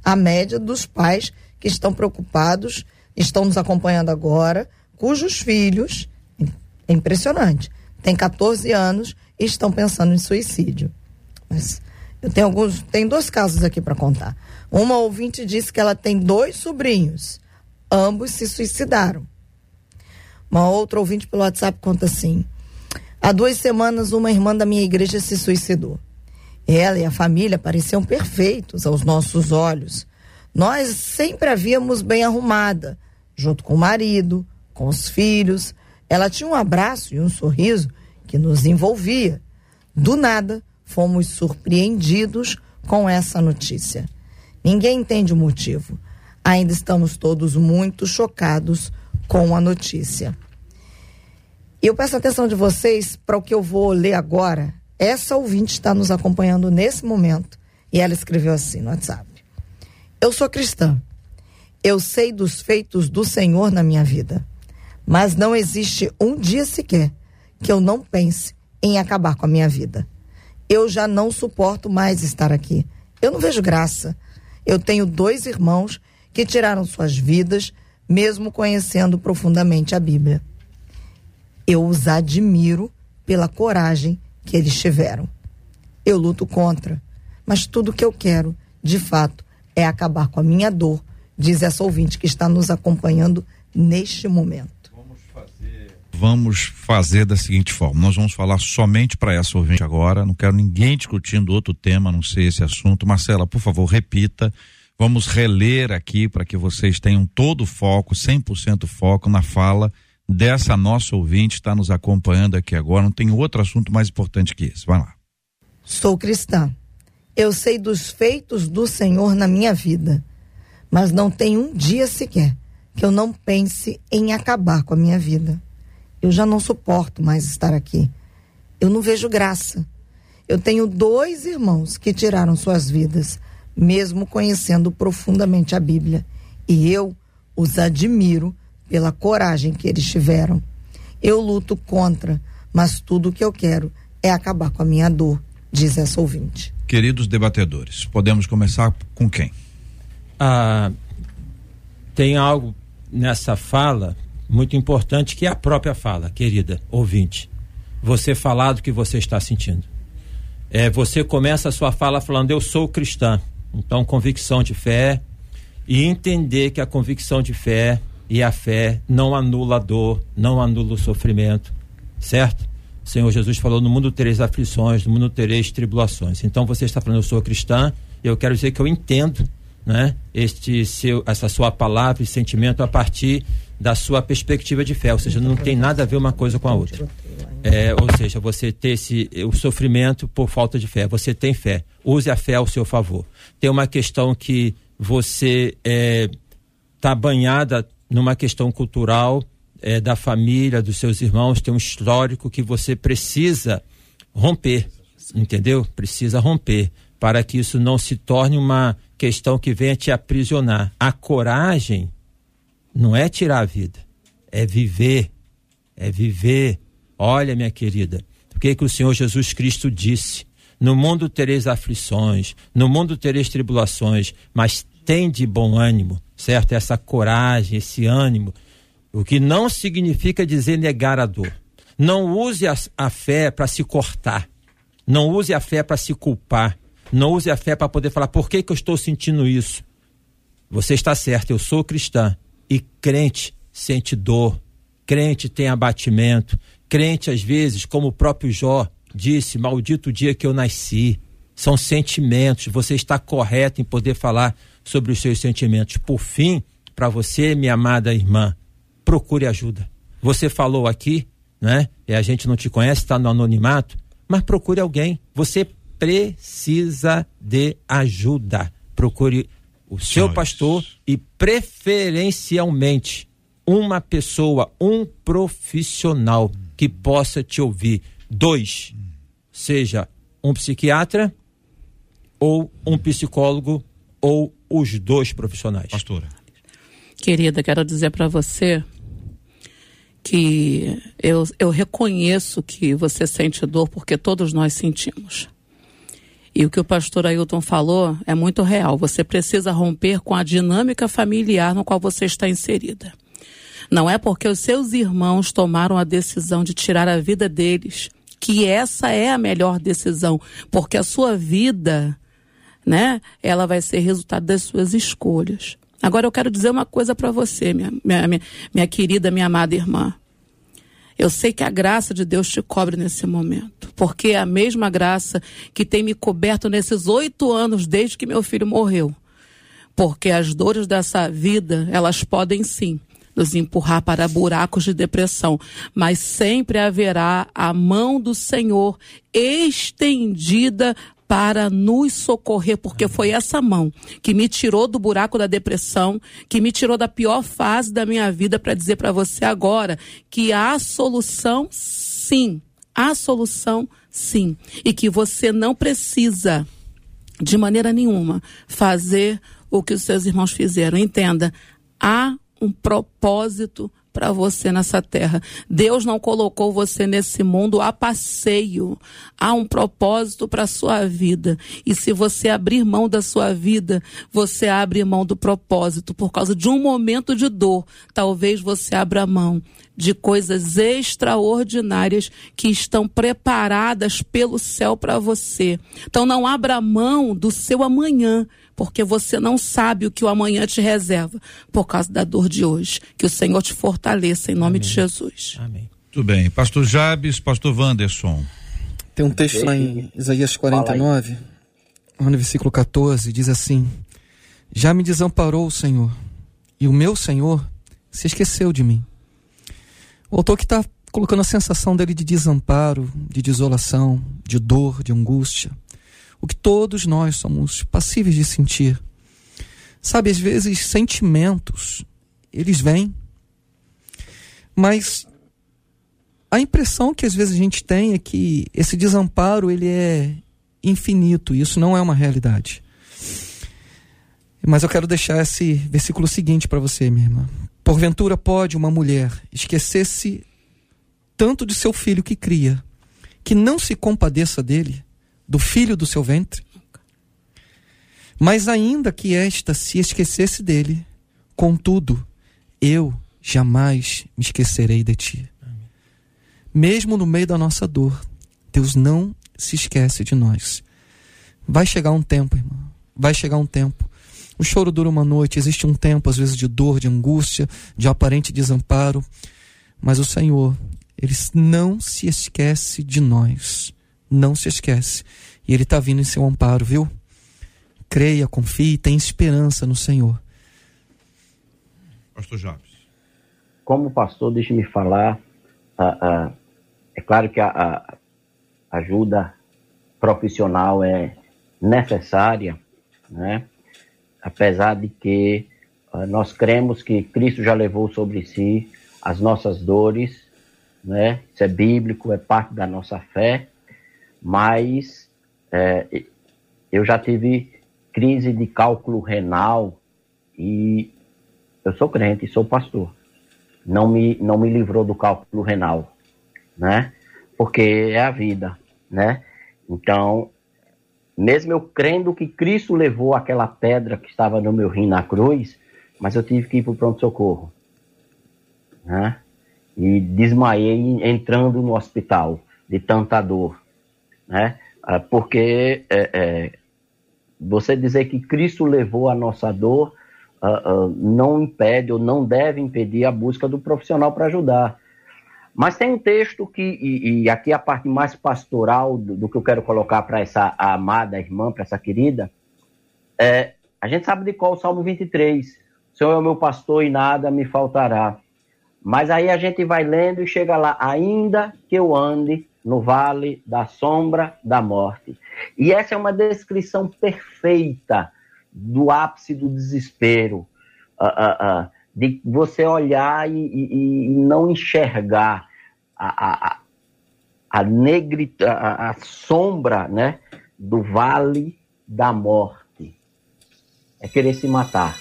E: A média dos pais que estão preocupados, estão nos acompanhando agora, cujos filhos, é impressionante, têm 14 anos e estão pensando em suicídio. Mas eu tenho alguns, tem dois casos aqui para contar. Uma ouvinte disse que ela tem dois sobrinhos, ambos se suicidaram. Uma outra ouvinte pelo WhatsApp conta assim: há duas semanas uma irmã da minha igreja se suicidou. Ela e a família pareciam perfeitos aos nossos olhos. Nós sempre a víamos bem arrumada, junto com o marido, com os filhos. Ela tinha um abraço e um sorriso que nos envolvia. Do nada, fomos surpreendidos com essa notícia. Ninguém entende o motivo. Ainda estamos todos muito chocados com a notícia. Eu peço a atenção de vocês para o que eu vou ler agora. Essa ouvinte está nos acompanhando nesse momento e ela escreveu assim no WhatsApp. Eu sou cristã. Eu sei dos feitos do Senhor na minha vida. Mas não existe um dia sequer que eu não pense em acabar com a minha vida. Eu já não suporto mais estar aqui. Eu não vejo graça. Eu tenho dois irmãos que tiraram suas vidas, mesmo conhecendo profundamente a Bíblia. Eu os admiro pela coragem que eles tiveram. Eu luto contra, mas tudo que eu quero, de fato, é acabar com a minha dor, diz essa ouvinte que está nos acompanhando neste momento.
A: Vamos fazer, da seguinte forma: nós vamos falar somente para essa ouvinte agora. Não quero ninguém discutindo outro tema, não sei esse assunto. Marcela, por favor, repita. Vamos reler aqui para que vocês tenham todo o foco, 100% foco na fala dessa nossa ouvinte está nos acompanhando aqui agora. Não tem outro assunto mais importante que esse. Vai lá.
E: Sou cristã eu sei dos feitos do Senhor na minha vida, mas não tem um dia sequer que eu não pense em acabar com a minha vida. Eu já não suporto mais estar aqui. Eu não vejo graça. Eu tenho dois irmãos que tiraram suas vidas, mesmo conhecendo profundamente a Bíblia, e eu os admiro pela coragem que eles tiveram. Eu luto contra, mas tudo o que eu quero é acabar com a minha dor, diz essa ouvinte
A: queridos debatedores. Podemos começar com quem?
B: Ah, tem algo nessa fala muito importante que é a própria fala, querida ouvinte. Você falar do que você está sentindo. É, você começa a sua fala falando, eu sou cristã. Então, convicção de fé e entender que a convicção de fé e a fé não anula a dor, não anula o sofrimento, certo? O Senhor Jesus falou: no mundo tereis aflições, no mundo tereis tribulações. Então você está falando, eu sou cristã, eu quero dizer que eu entendo né, este seu, essa sua palavra e sentimento a partir da sua perspectiva de fé, ou seja, não tem nada a ver uma coisa com a outra. É, ou seja, você ter esse, o sofrimento por falta de fé, você tem fé, use a fé ao seu favor. Tem uma questão que você está é, tá banhada numa questão cultural é, da família, dos seus irmãos, tem um histórico que você precisa romper, entendeu? Precisa romper para que isso não se torne uma questão que venha te aprisionar. A coragem não é tirar a vida, é viver, é viver. Olha, minha querida, o que, que o Senhor Jesus Cristo disse? No mundo tereis aflições, no mundo tereis tribulações, mas tem de bom ânimo, certo? Essa coragem, esse ânimo o que não significa dizer negar a dor. Não use a, a fé para se cortar. Não use a fé para se culpar. Não use a fé para poder falar por que, que eu estou sentindo isso. Você está certo, eu sou cristã. E crente sente dor. Crente tem abatimento. Crente, às vezes, como o próprio Jó disse, maldito o dia que eu nasci. São sentimentos. Você está correto em poder falar sobre os seus sentimentos. Por fim, para você, minha amada irmã, procure ajuda. Você falou aqui, né? E a gente não te conhece, está no anonimato, mas procure alguém. Você precisa de ajuda. Procure o seu pastor e preferencialmente uma pessoa, um profissional que possa te ouvir. Dois, seja um psiquiatra ou um psicólogo ou os dois profissionais.
A: Pastora.
C: Querida, quero dizer para você que eu, eu reconheço que você sente dor porque todos nós sentimos. E o que o pastor Ailton falou é muito real. Você precisa romper com a dinâmica familiar no qual você está inserida. Não é porque os seus irmãos tomaram a decisão de tirar a vida deles que essa é a melhor decisão, porque a sua vida, né, ela vai ser resultado das suas escolhas. Agora eu quero dizer uma coisa para você, minha, minha, minha, minha querida, minha amada irmã. Eu sei que a graça de Deus te cobre nesse momento, porque é a mesma graça que tem me coberto nesses oito anos desde que meu filho morreu. Porque as dores dessa vida, elas podem sim nos empurrar para buracos de depressão, mas sempre haverá a mão do Senhor estendida para nos socorrer, porque foi essa mão que me tirou do buraco da depressão, que me tirou da pior fase da minha vida para dizer para você agora que há solução sim, há solução sim, e que você não precisa de maneira nenhuma fazer o que os seus irmãos fizeram. Entenda, há um propósito para você nessa terra. Deus não colocou você nesse mundo a passeio. Há um propósito para a sua vida. E se você abrir mão da sua vida, você abre mão do propósito. Por causa de um momento de dor, talvez você abra mão de coisas extraordinárias que estão preparadas pelo céu para você. Então não abra mão do seu amanhã porque você não sabe o que o amanhã te reserva por causa da dor de hoje. Que o Senhor te fortaleça em nome Amém. de Jesus.
A: Amém. Muito bem. Pastor Jabes, pastor Wanderson.
D: Tem um texto lá em Isaías 49, no versículo 14, diz assim: Já me desamparou o Senhor, e o meu Senhor se esqueceu de mim. O autor que está colocando a sensação dele de desamparo, de desolação, de dor, de angústia o que todos nós somos passíveis de sentir. Sabe, às vezes sentimentos, eles vêm, mas a impressão que às vezes a gente tem é que esse desamparo ele é infinito, isso não é uma realidade. Mas eu quero deixar esse versículo seguinte para você, minha irmã. Porventura pode uma mulher esquecer-se tanto de seu filho que cria, que não se compadeça dele? Do filho do seu ventre? Mas ainda que esta se esquecesse dele, contudo, eu jamais me esquecerei de ti. Mesmo no meio da nossa dor, Deus não se esquece de nós. Vai chegar um tempo, irmão. Vai chegar um tempo. O choro dura uma noite, existe um tempo, às vezes, de dor, de angústia, de aparente desamparo. Mas o Senhor, Ele não se esquece de nós não se esquece. E Ele está vindo em seu amparo, viu? Creia, confie, tenha esperança no Senhor.
A: Pastor Jobs.
F: Como pastor, deixe-me falar. Uh, uh, é claro que a, a, ajuda profissional é necessária, né? apesar de que uh, nós cremos que Cristo já levou sobre si as nossas dores, né? Isso é bíblico, é parte da nossa fé mas é, eu já tive crise de cálculo renal e eu sou crente, sou pastor. Não me, não me livrou do cálculo renal, né? Porque é a vida, né? Então, mesmo eu crendo que Cristo levou aquela pedra que estava no meu rim na cruz, mas eu tive que ir para o pronto-socorro, né? E desmaiei entrando no hospital de tanta dor né? Ah, porque é, é, você dizer que Cristo levou a nossa dor uh, uh, não impede ou não deve impedir a busca do profissional para ajudar. Mas tem um texto que, e, e aqui a parte mais pastoral do, do que eu quero colocar para essa amada irmã, para essa querida, é, a gente sabe de qual o Salmo 23. O Senhor é o meu pastor e nada me faltará. Mas aí a gente vai lendo e chega lá, ainda que eu ande no vale da sombra da morte. E essa é uma descrição perfeita do ápice do desespero, uh, uh, uh, de você olhar e, e, e não enxergar a, a, a, negrita, a, a sombra né, do vale da morte. É querer se matar.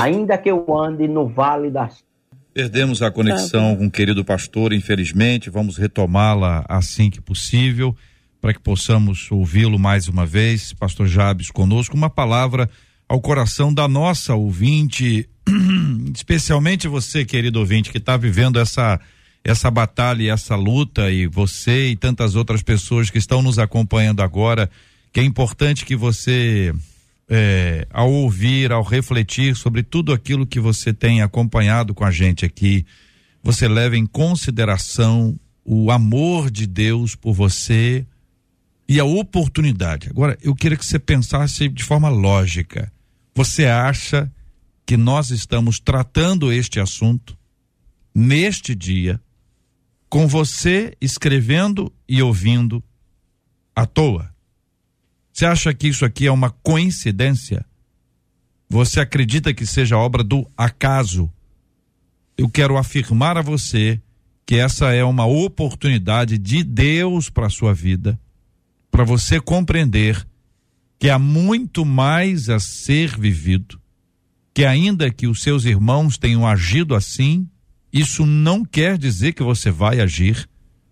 F: Ainda que eu ande no vale da
A: Perdemos a conexão tá com o querido pastor, infelizmente. Vamos retomá-la assim que possível. para que possamos ouvi-lo mais uma vez, Pastor Jabes conosco, uma palavra ao coração da nossa ouvinte, especialmente você, querido ouvinte, que está vivendo essa essa batalha e essa luta e você e tantas outras pessoas que estão nos acompanhando agora, que é importante que você é, ao ouvir, ao refletir sobre tudo aquilo que você tem acompanhado com a gente aqui, você leva em consideração o amor de Deus por você e a oportunidade. Agora, eu queria que você pensasse de forma lógica. Você acha que nós estamos tratando este assunto neste dia com você escrevendo e ouvindo à toa? Você acha que isso aqui é uma coincidência? Você acredita que seja obra do acaso? Eu quero afirmar a você que essa é uma oportunidade de Deus para sua vida, para você compreender que há muito mais a ser vivido, que ainda que os seus irmãos tenham agido assim, isso não quer dizer que você vai agir.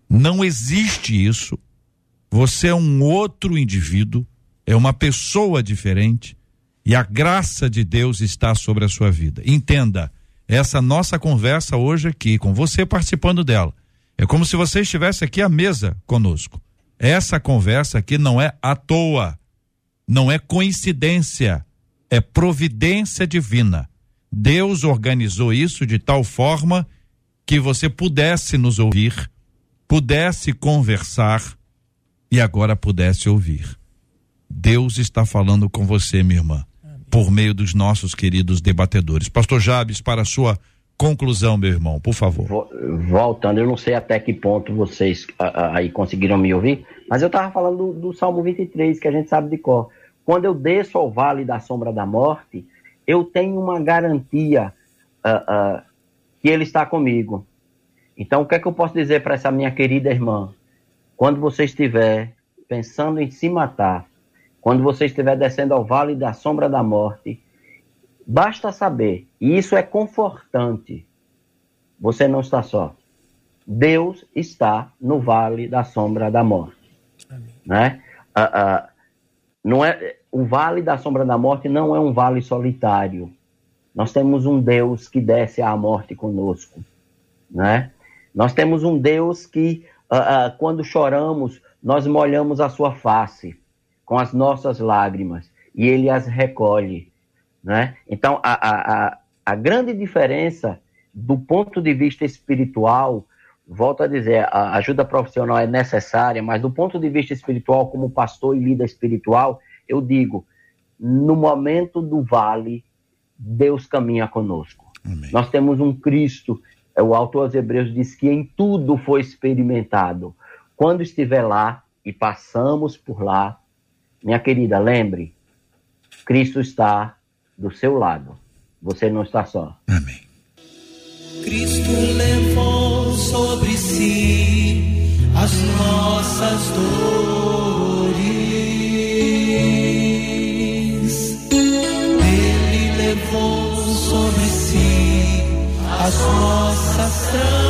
A: Não existe isso. Você é um outro indivíduo é uma pessoa diferente e a graça de Deus está sobre a sua vida. Entenda, essa nossa conversa hoje aqui, com você participando dela, é como se você estivesse aqui à mesa conosco. Essa conversa aqui não é à toa, não é coincidência, é providência divina. Deus organizou isso de tal forma que você pudesse nos ouvir, pudesse conversar e agora pudesse ouvir. Deus está falando com você, minha irmã, por meio dos nossos queridos debatedores. Pastor Jabes, para a sua conclusão, meu irmão, por favor.
F: Voltando, eu não sei até que ponto vocês aí conseguiram me ouvir, mas eu estava falando do, do, Salmo 23, que a gente sabe de cor. Quando eu desço ao vale da sombra da morte, eu tenho uma garantia uh, uh, que Ele está comigo. Então, o que é que eu posso dizer para essa minha querida irmã? Quando você estiver pensando em se matar, quando você estiver descendo ao vale da sombra da morte, basta saber, e isso é confortante, você não está só. Deus está no vale da sombra da morte. Amém. Né? Ah, ah, não é, o vale da sombra da morte não é um vale solitário. Nós temos um Deus que desce à morte conosco. Né? Nós temos um Deus que, ah, quando choramos, nós molhamos a sua face com as nossas lágrimas e ele as recolhe. Né? Então, a, a, a grande diferença do ponto de vista espiritual, volto a dizer, a ajuda profissional é necessária, mas do ponto de vista espiritual, como pastor e líder espiritual, eu digo, no momento do vale, Deus caminha conosco. Amém. Nós temos um Cristo, é, o autor aos Hebreus diz que em tudo foi experimentado. Quando estiver lá e passamos por lá, minha querida, lembre, Cristo está do seu lado. Você não está só.
A: Amém.
H: Cristo levou sobre si as nossas dores. Ele levou sobre si as nossas transgressões.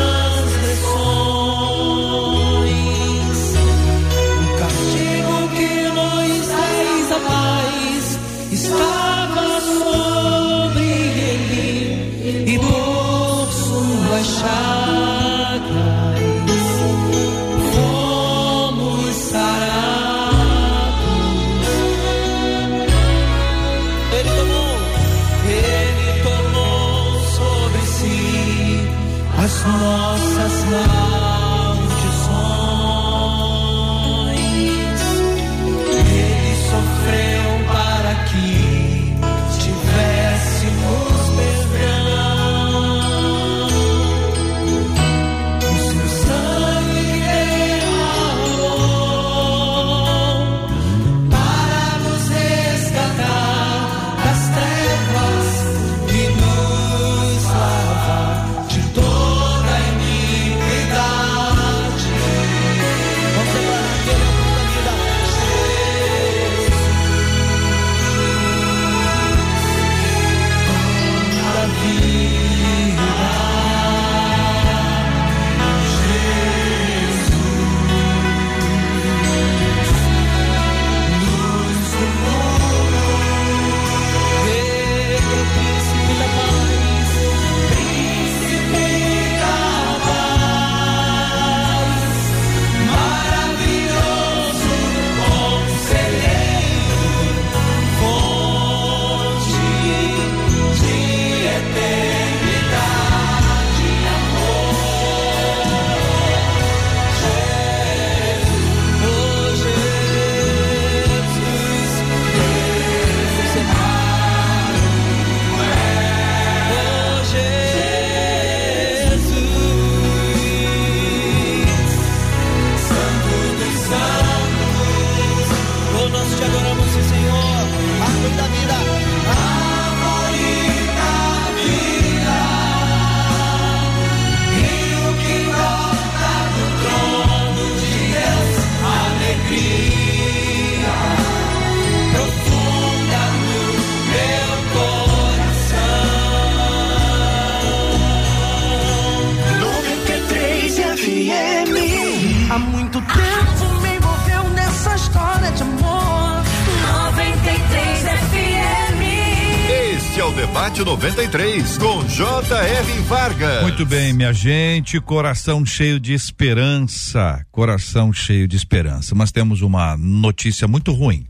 A: Muito bem, minha gente, coração cheio de esperança, coração cheio de esperança. Mas temos uma notícia muito ruim.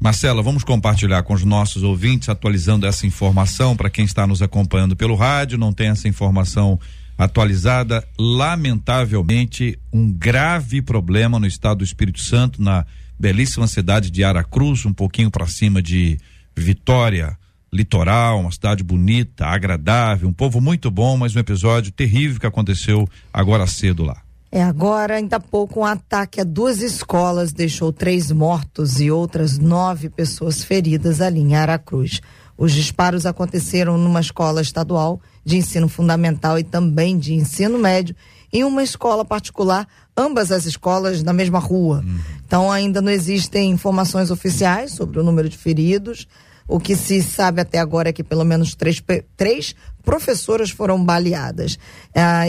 A: Marcela, vamos compartilhar com os nossos ouvintes, atualizando essa informação para quem está nos acompanhando pelo rádio, não tem essa informação atualizada. Lamentavelmente, um grave problema no estado do Espírito Santo, na belíssima cidade de Aracruz, um pouquinho para cima de Vitória, litoral, uma cidade bonita, agradável, um povo muito bom, mas um episódio terrível que aconteceu agora cedo lá.
E: É, agora, ainda há pouco, um ataque a duas escolas deixou três mortos e outras nove pessoas feridas ali em Aracruz. Os disparos aconteceram numa escola estadual de ensino fundamental e também de ensino médio, em uma escola particular, ambas as escolas na mesma rua. Então, ainda não existem informações oficiais sobre o número de feridos. O que se sabe até agora é que pelo menos três, três professoras foram baleadas.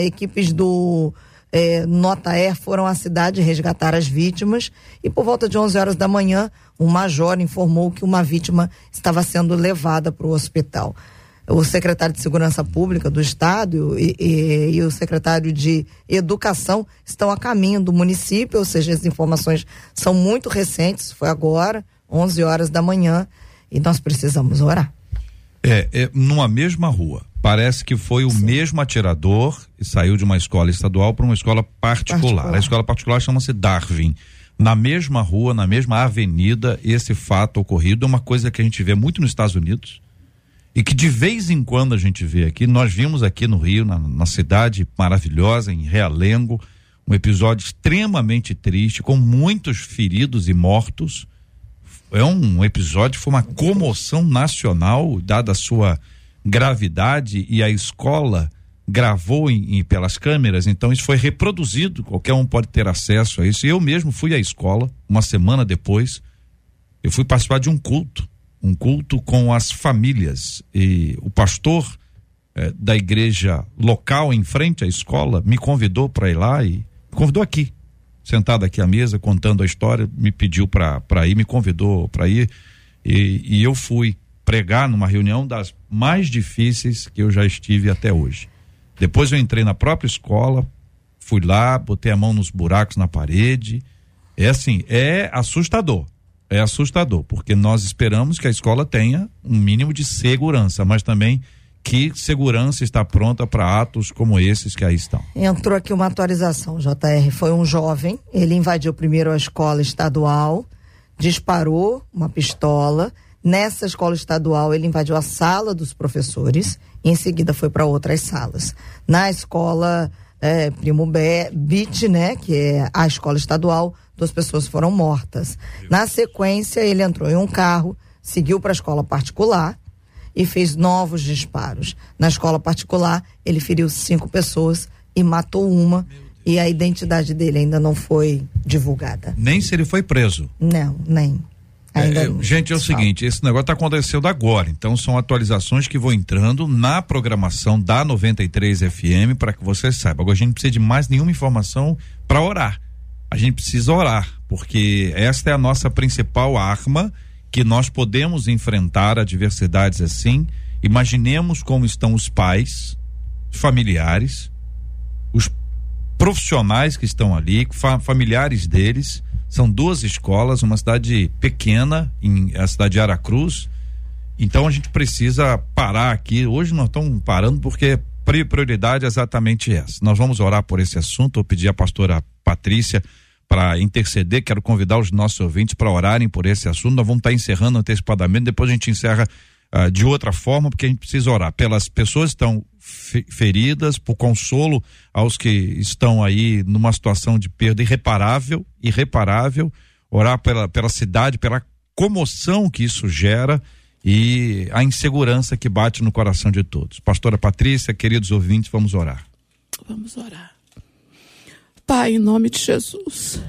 E: Equipes do eh, Nota Air foram à cidade resgatar as vítimas e por volta de 11 horas da manhã, um major informou que uma vítima estava sendo levada para o hospital. O secretário de Segurança Pública do Estado e, e- e o secretário de Educação estão a caminho do município, ou seja, as informações são muito recentes, foi agora, 11 horas da manhã, e nós precisamos orar.
A: É, é numa mesma rua. Parece que foi o mesmo atirador e saiu de uma escola estadual para uma escola particular.
E: Particular.
A: A escola particular chama-se Darwin. Na mesma rua, na mesma avenida, esse fato ocorrido é uma coisa que a gente vê muito nos Estados Unidos e que de vez em quando a gente vê aqui. Nós vimos aqui no Rio, na, na cidade maravilhosa, em Realengo, um episódio extremamente triste, com muitos feridos e mortos é um episódio, foi uma comoção nacional, dada a sua gravidade, e a escola gravou em, em- pelas câmeras, então isso foi reproduzido, qualquer um pode ter acesso a isso. Eu mesmo fui à escola, uma semana depois, eu fui participar de um culto, um culto com as famílias, e o pastor eh, da igreja local em frente à escola me convidou para ir lá e me convidou aqui sentado aqui à mesa contando a história, me pediu para ir, me convidou para ir e, e eu fui pregar numa reunião das mais difíceis que eu já estive até hoje. Depois eu entrei na própria escola, fui lá, botei a mão nos buracos na parede. É assim, é assustador. É assustador, porque nós esperamos que a escola tenha um mínimo de segurança, mas também que segurança está pronta para atos como esses que aí estão.
E: Entrou aqui uma atualização, JR. Foi um jovem, ele invadiu primeiro a escola estadual, disparou uma pistola. Nessa escola estadual, ele invadiu a sala dos professores, em seguida foi para outras salas. Na escola eh, Primo Be Beat, né, que é a escola estadual, duas pessoas foram mortas. Na sequência, ele entrou em um carro, seguiu para a escola particular, e fez novos disparos. Na escola particular, ele feriu cinco pessoas e matou uma. E a identidade dele ainda não foi divulgada.
A: Nem se ele foi preso.
E: Não, nem. Ainda
A: É,
E: não
A: gente, é o seguinte, esse negócio está acontecendo agora, então são atualizações que vão entrando na programação da 93 FM para que você saiba. Agora a gente não precisa de mais nenhuma informação para orar. A gente precisa orar, porque esta é a nossa principal arma que nós podemos enfrentar adversidades assim. Imaginemos como estão os pais, familiares, os profissionais que estão ali, fa- familiares deles. São duas escolas, uma cidade pequena, em a cidade de Aracruz. Então a gente precisa parar aqui. Hoje nós estamos parando porque pri- prioridade é exatamente essa. Nós vamos orar por esse assunto. Eu pedi à pastora Patrícia para interceder. Quero convidar os nossos ouvintes para orarem por esse assunto. Nós vamos estar encerrando antecipadamente. Depois a gente encerra ah, de outra forma, porque a gente precisa orar pelas pessoas que estão fe- feridas, por consolo aos que estão aí numa situação de perda irreparável, irreparável, orar pela, pela cidade, pela comoção que isso gera e a insegurança que bate no coração de todos. Pastora Patrícia, queridos ouvintes, vamos orar.
C: Vamos orar. Pai, em nome de Jesus.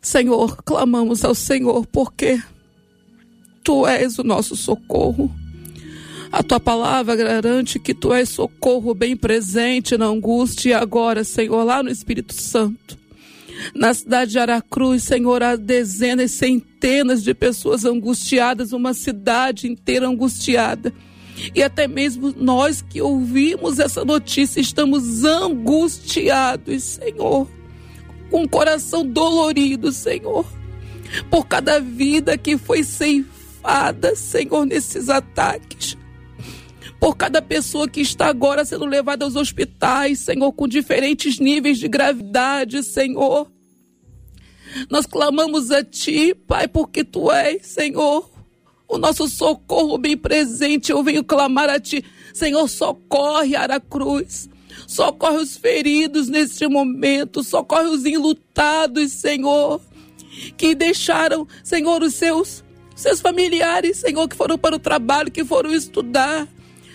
C: Senhor, clamamos ao Senhor porque Tu és o nosso socorro. A tua palavra garante que tu és socorro bem presente na angústia e agora, Senhor, lá no Espírito Santo. Na cidade de Aracruz, Senhor, há dezenas, centenas de pessoas angustiadas, uma cidade inteira angustiada. E até mesmo nós que ouvimos essa notícia estamos angustiados, Senhor, com o coração dolorido, Senhor, por cada vida que foi ceifada, Senhor, nesses ataques. Por cada pessoa que está agora sendo levada aos hospitais, Senhor, com diferentes níveis de gravidade, Senhor. Nós clamamos a Ti, Pai, porque Tu és, Senhor, o nosso socorro bem presente. Eu venho clamar a Ti, Senhor, socorre Aracruz. Socorre os feridos neste momento, socorre os enlutados, Senhor, que deixaram, Senhor, os seus, seus familiares, Senhor, que foram para o trabalho, que foram estudar.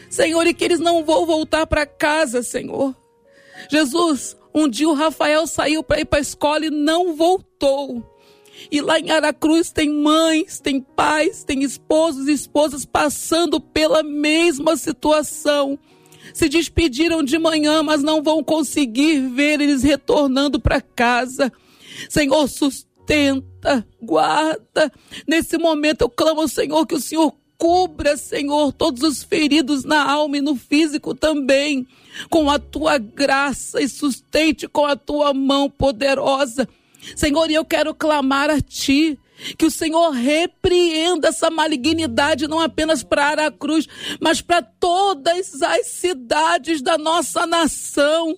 C: Senhor, e que eles não vão voltar para casa, Senhor. Jesus, um dia o Rafael saiu para ir para a escola e não voltou. E lá em Aracruz tem mães, tem pais, tem esposos e esposas passando pela mesma situação. Se despediram de manhã, mas não vão conseguir ver eles retornando para casa. Senhor, sustenta, guarda. Nesse momento eu clamo ao Senhor que o Senhor Cubra, Senhor, todos os feridos na alma e no físico também, com a tua graça e sustente com a tua mão poderosa. Senhor, e eu quero clamar a ti. Que o Senhor repreenda essa malignidade, não apenas para Aracruz, mas para todas as cidades da nossa nação.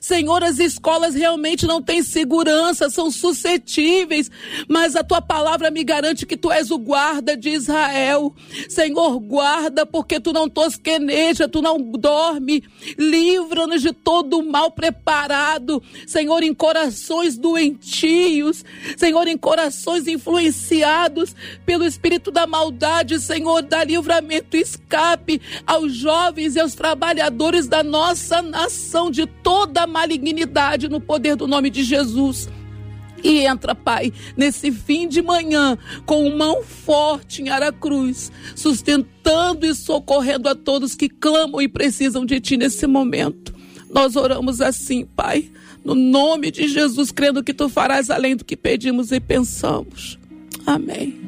C: Senhor, as escolas realmente não têm segurança, são suscetíveis, mas a tua palavra me garante que tu és o guarda de Israel. Senhor, guarda, porque tu não tosqueneja, tu não dorme. Livra-nos de todo o mal preparado, Senhor, em corações doentios, Senhor, em corações influenciados pelo espírito da maldade, Senhor, dá livramento e escape aos jovens e aos trabalhadores da nossa nação de toda toda malignidade no poder do nome de Jesus. E entra, Pai, nesse fim de manhã, com mão forte em Aracruz, sustentando e socorrendo a todos que clamam e precisam de Ti nesse momento. Nós oramos assim, Pai, no nome de Jesus, crendo que Tu farás além do que pedimos e pensamos. Amém.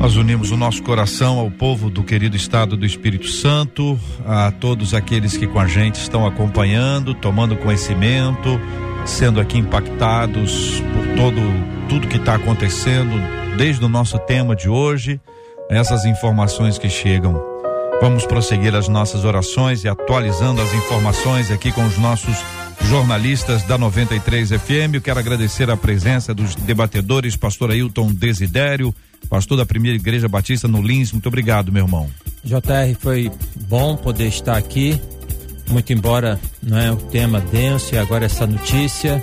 A: Nós unimos o nosso coração ao povo do querido estado do Espírito Santo, a todos aqueles que com a gente estão acompanhando, tomando conhecimento, sendo aqui impactados por todo tudo que está acontecendo, desde o nosso tema de hoje, essas informações que chegam. Vamos prosseguir as nossas orações e atualizando as informações aqui com os nossos jornalistas da 93 FM. Eu quero agradecer a presença dos debatedores, pastor Ailton Desidério, pastor da primeira igreja batista no Lins. Muito obrigado, meu irmão.
B: JR, foi bom poder estar aqui. Muito embora não é o tema denso e agora essa notícia.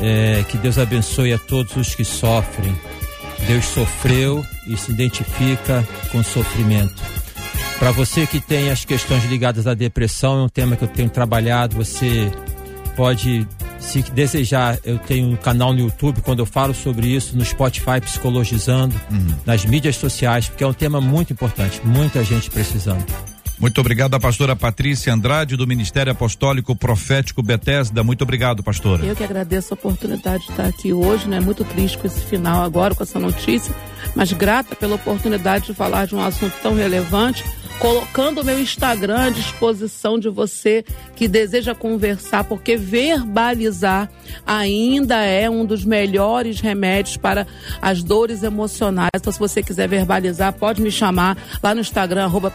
B: É, que Deus abençoe a todos os que sofrem. Deus sofreu e se identifica com sofrimento. Para você que tem as questões ligadas à depressão, é um tema que eu tenho trabalhado. Você pode se desejar, eu tenho um canal no YouTube quando eu falo sobre isso, no Spotify Psicologizando, uhum. nas mídias sociais, porque é um tema muito importante, muita gente precisando.
A: Muito obrigado a pastora Patrícia Andrade, do Ministério Apostólico Profético Betesda. Muito obrigado, pastora.
C: Eu que agradeço a oportunidade de estar aqui hoje, né? Muito triste com esse final agora, com essa notícia, mas grata pela oportunidade de falar de um assunto tão relevante colocando o meu Instagram à disposição de você que deseja conversar, porque verbalizar ainda é um dos melhores remédios para as dores emocionais. Então, se você quiser verbalizar, pode me chamar lá no Instagram, arroba.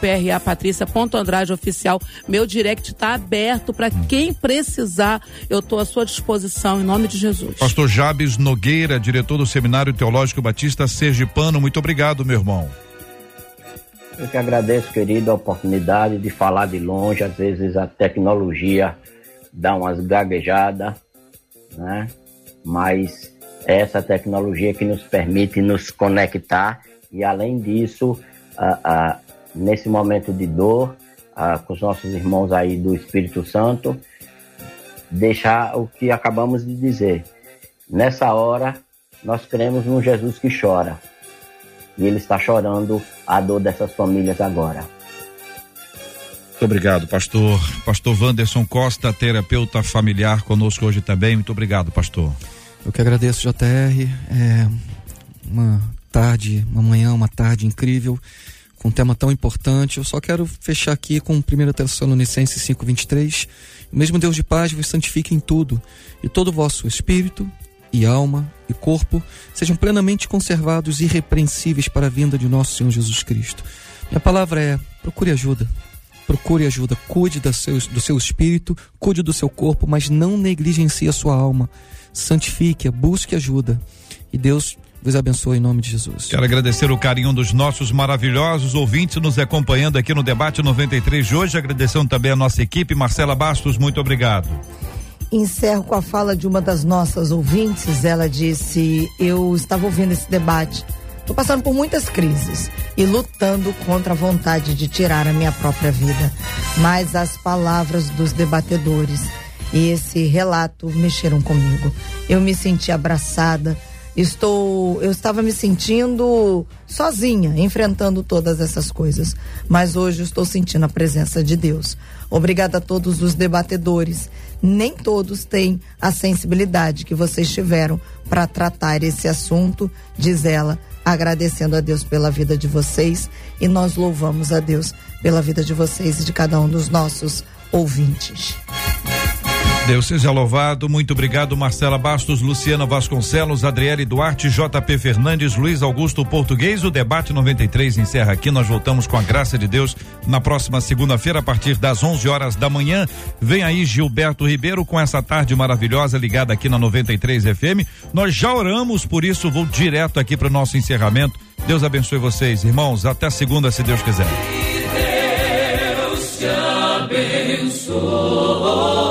C: Meu direct está aberto para quem precisar. Eu estou à sua disposição, em nome de Jesus.
A: Pastor Jabes Nogueira, diretor do Seminário Teológico Batista Sergipano, muito obrigado, meu irmão.
F: Eu que agradeço, querido, a oportunidade de falar de longe. Às vezes a tecnologia dá umas gaguejadas, né? Mas é essa tecnologia que nos permite nos conectar e, além disso, nesse momento de dor, com os nossos irmãos aí do Espírito Santo, deixar o que acabamos de dizer. Nessa hora, nós cremos num Jesus que chora e ele está chorando a dor dessas famílias agora.
A: Muito obrigado, pastor. Pastor Wanderson Costa, terapeuta familiar, conosco hoje também. Muito obrigado, pastor.
D: Eu que agradeço, JR. É uma tarde, uma manhã, uma tarde incrível, com um tema tão importante. Eu só quero fechar aqui com 1 Tessalonicenses 5,23. O mesmo Deus de paz vos santifique em tudo, e todo o vosso espírito, e alma, e corpo sejam plenamente conservados e irrepreensíveis para a vinda de nosso Senhor Jesus Cristo. Minha palavra é: procure ajuda. Procure ajuda, cuide do seu, do seu espírito, cuide do seu corpo, mas não negligencie a sua alma. Santifique-a, busque ajuda. E Deus vos abençoe em nome de Jesus.
A: Quero agradecer o carinho dos nossos maravilhosos ouvintes nos acompanhando aqui no debate 93 de hoje, agradecendo também a nossa equipe, Marcela Bastos, muito obrigado.
E: Encerro com a fala de uma das nossas ouvintes. Ela disse: Eu estava ouvindo esse debate. Estou passando por muitas crises e lutando contra a vontade de tirar a minha própria vida. Mas as palavras dos debatedores e esse relato mexeram comigo. Eu me senti abraçada. Estou, eu estava me sentindo sozinha, enfrentando todas essas coisas, mas hoje estou sentindo a presença de Deus. Obrigada a todos os debatedores. Nem todos têm a sensibilidade que vocês tiveram para tratar esse assunto, diz ela, agradecendo a Deus pela vida de vocês e nós louvamos a Deus pela vida de vocês e de cada um dos nossos ouvintes.
A: Deus seja louvado. Muito obrigado, Marcela Bastos, Luciana Vasconcelos, Adriele Duarte, JP Fernandes, Luiz Augusto Português. O debate 93 encerra aqui. Nós voltamos com a graça de Deus na próxima segunda-feira, a partir das 11 horas da manhã. Vem aí Gilberto Ribeiro com essa tarde maravilhosa ligada aqui na 93 FM. Nós já oramos, por isso vou direto aqui para o nosso encerramento. Deus abençoe vocês, irmãos. Até segunda, se Deus quiser.
H: Deus te abençoe.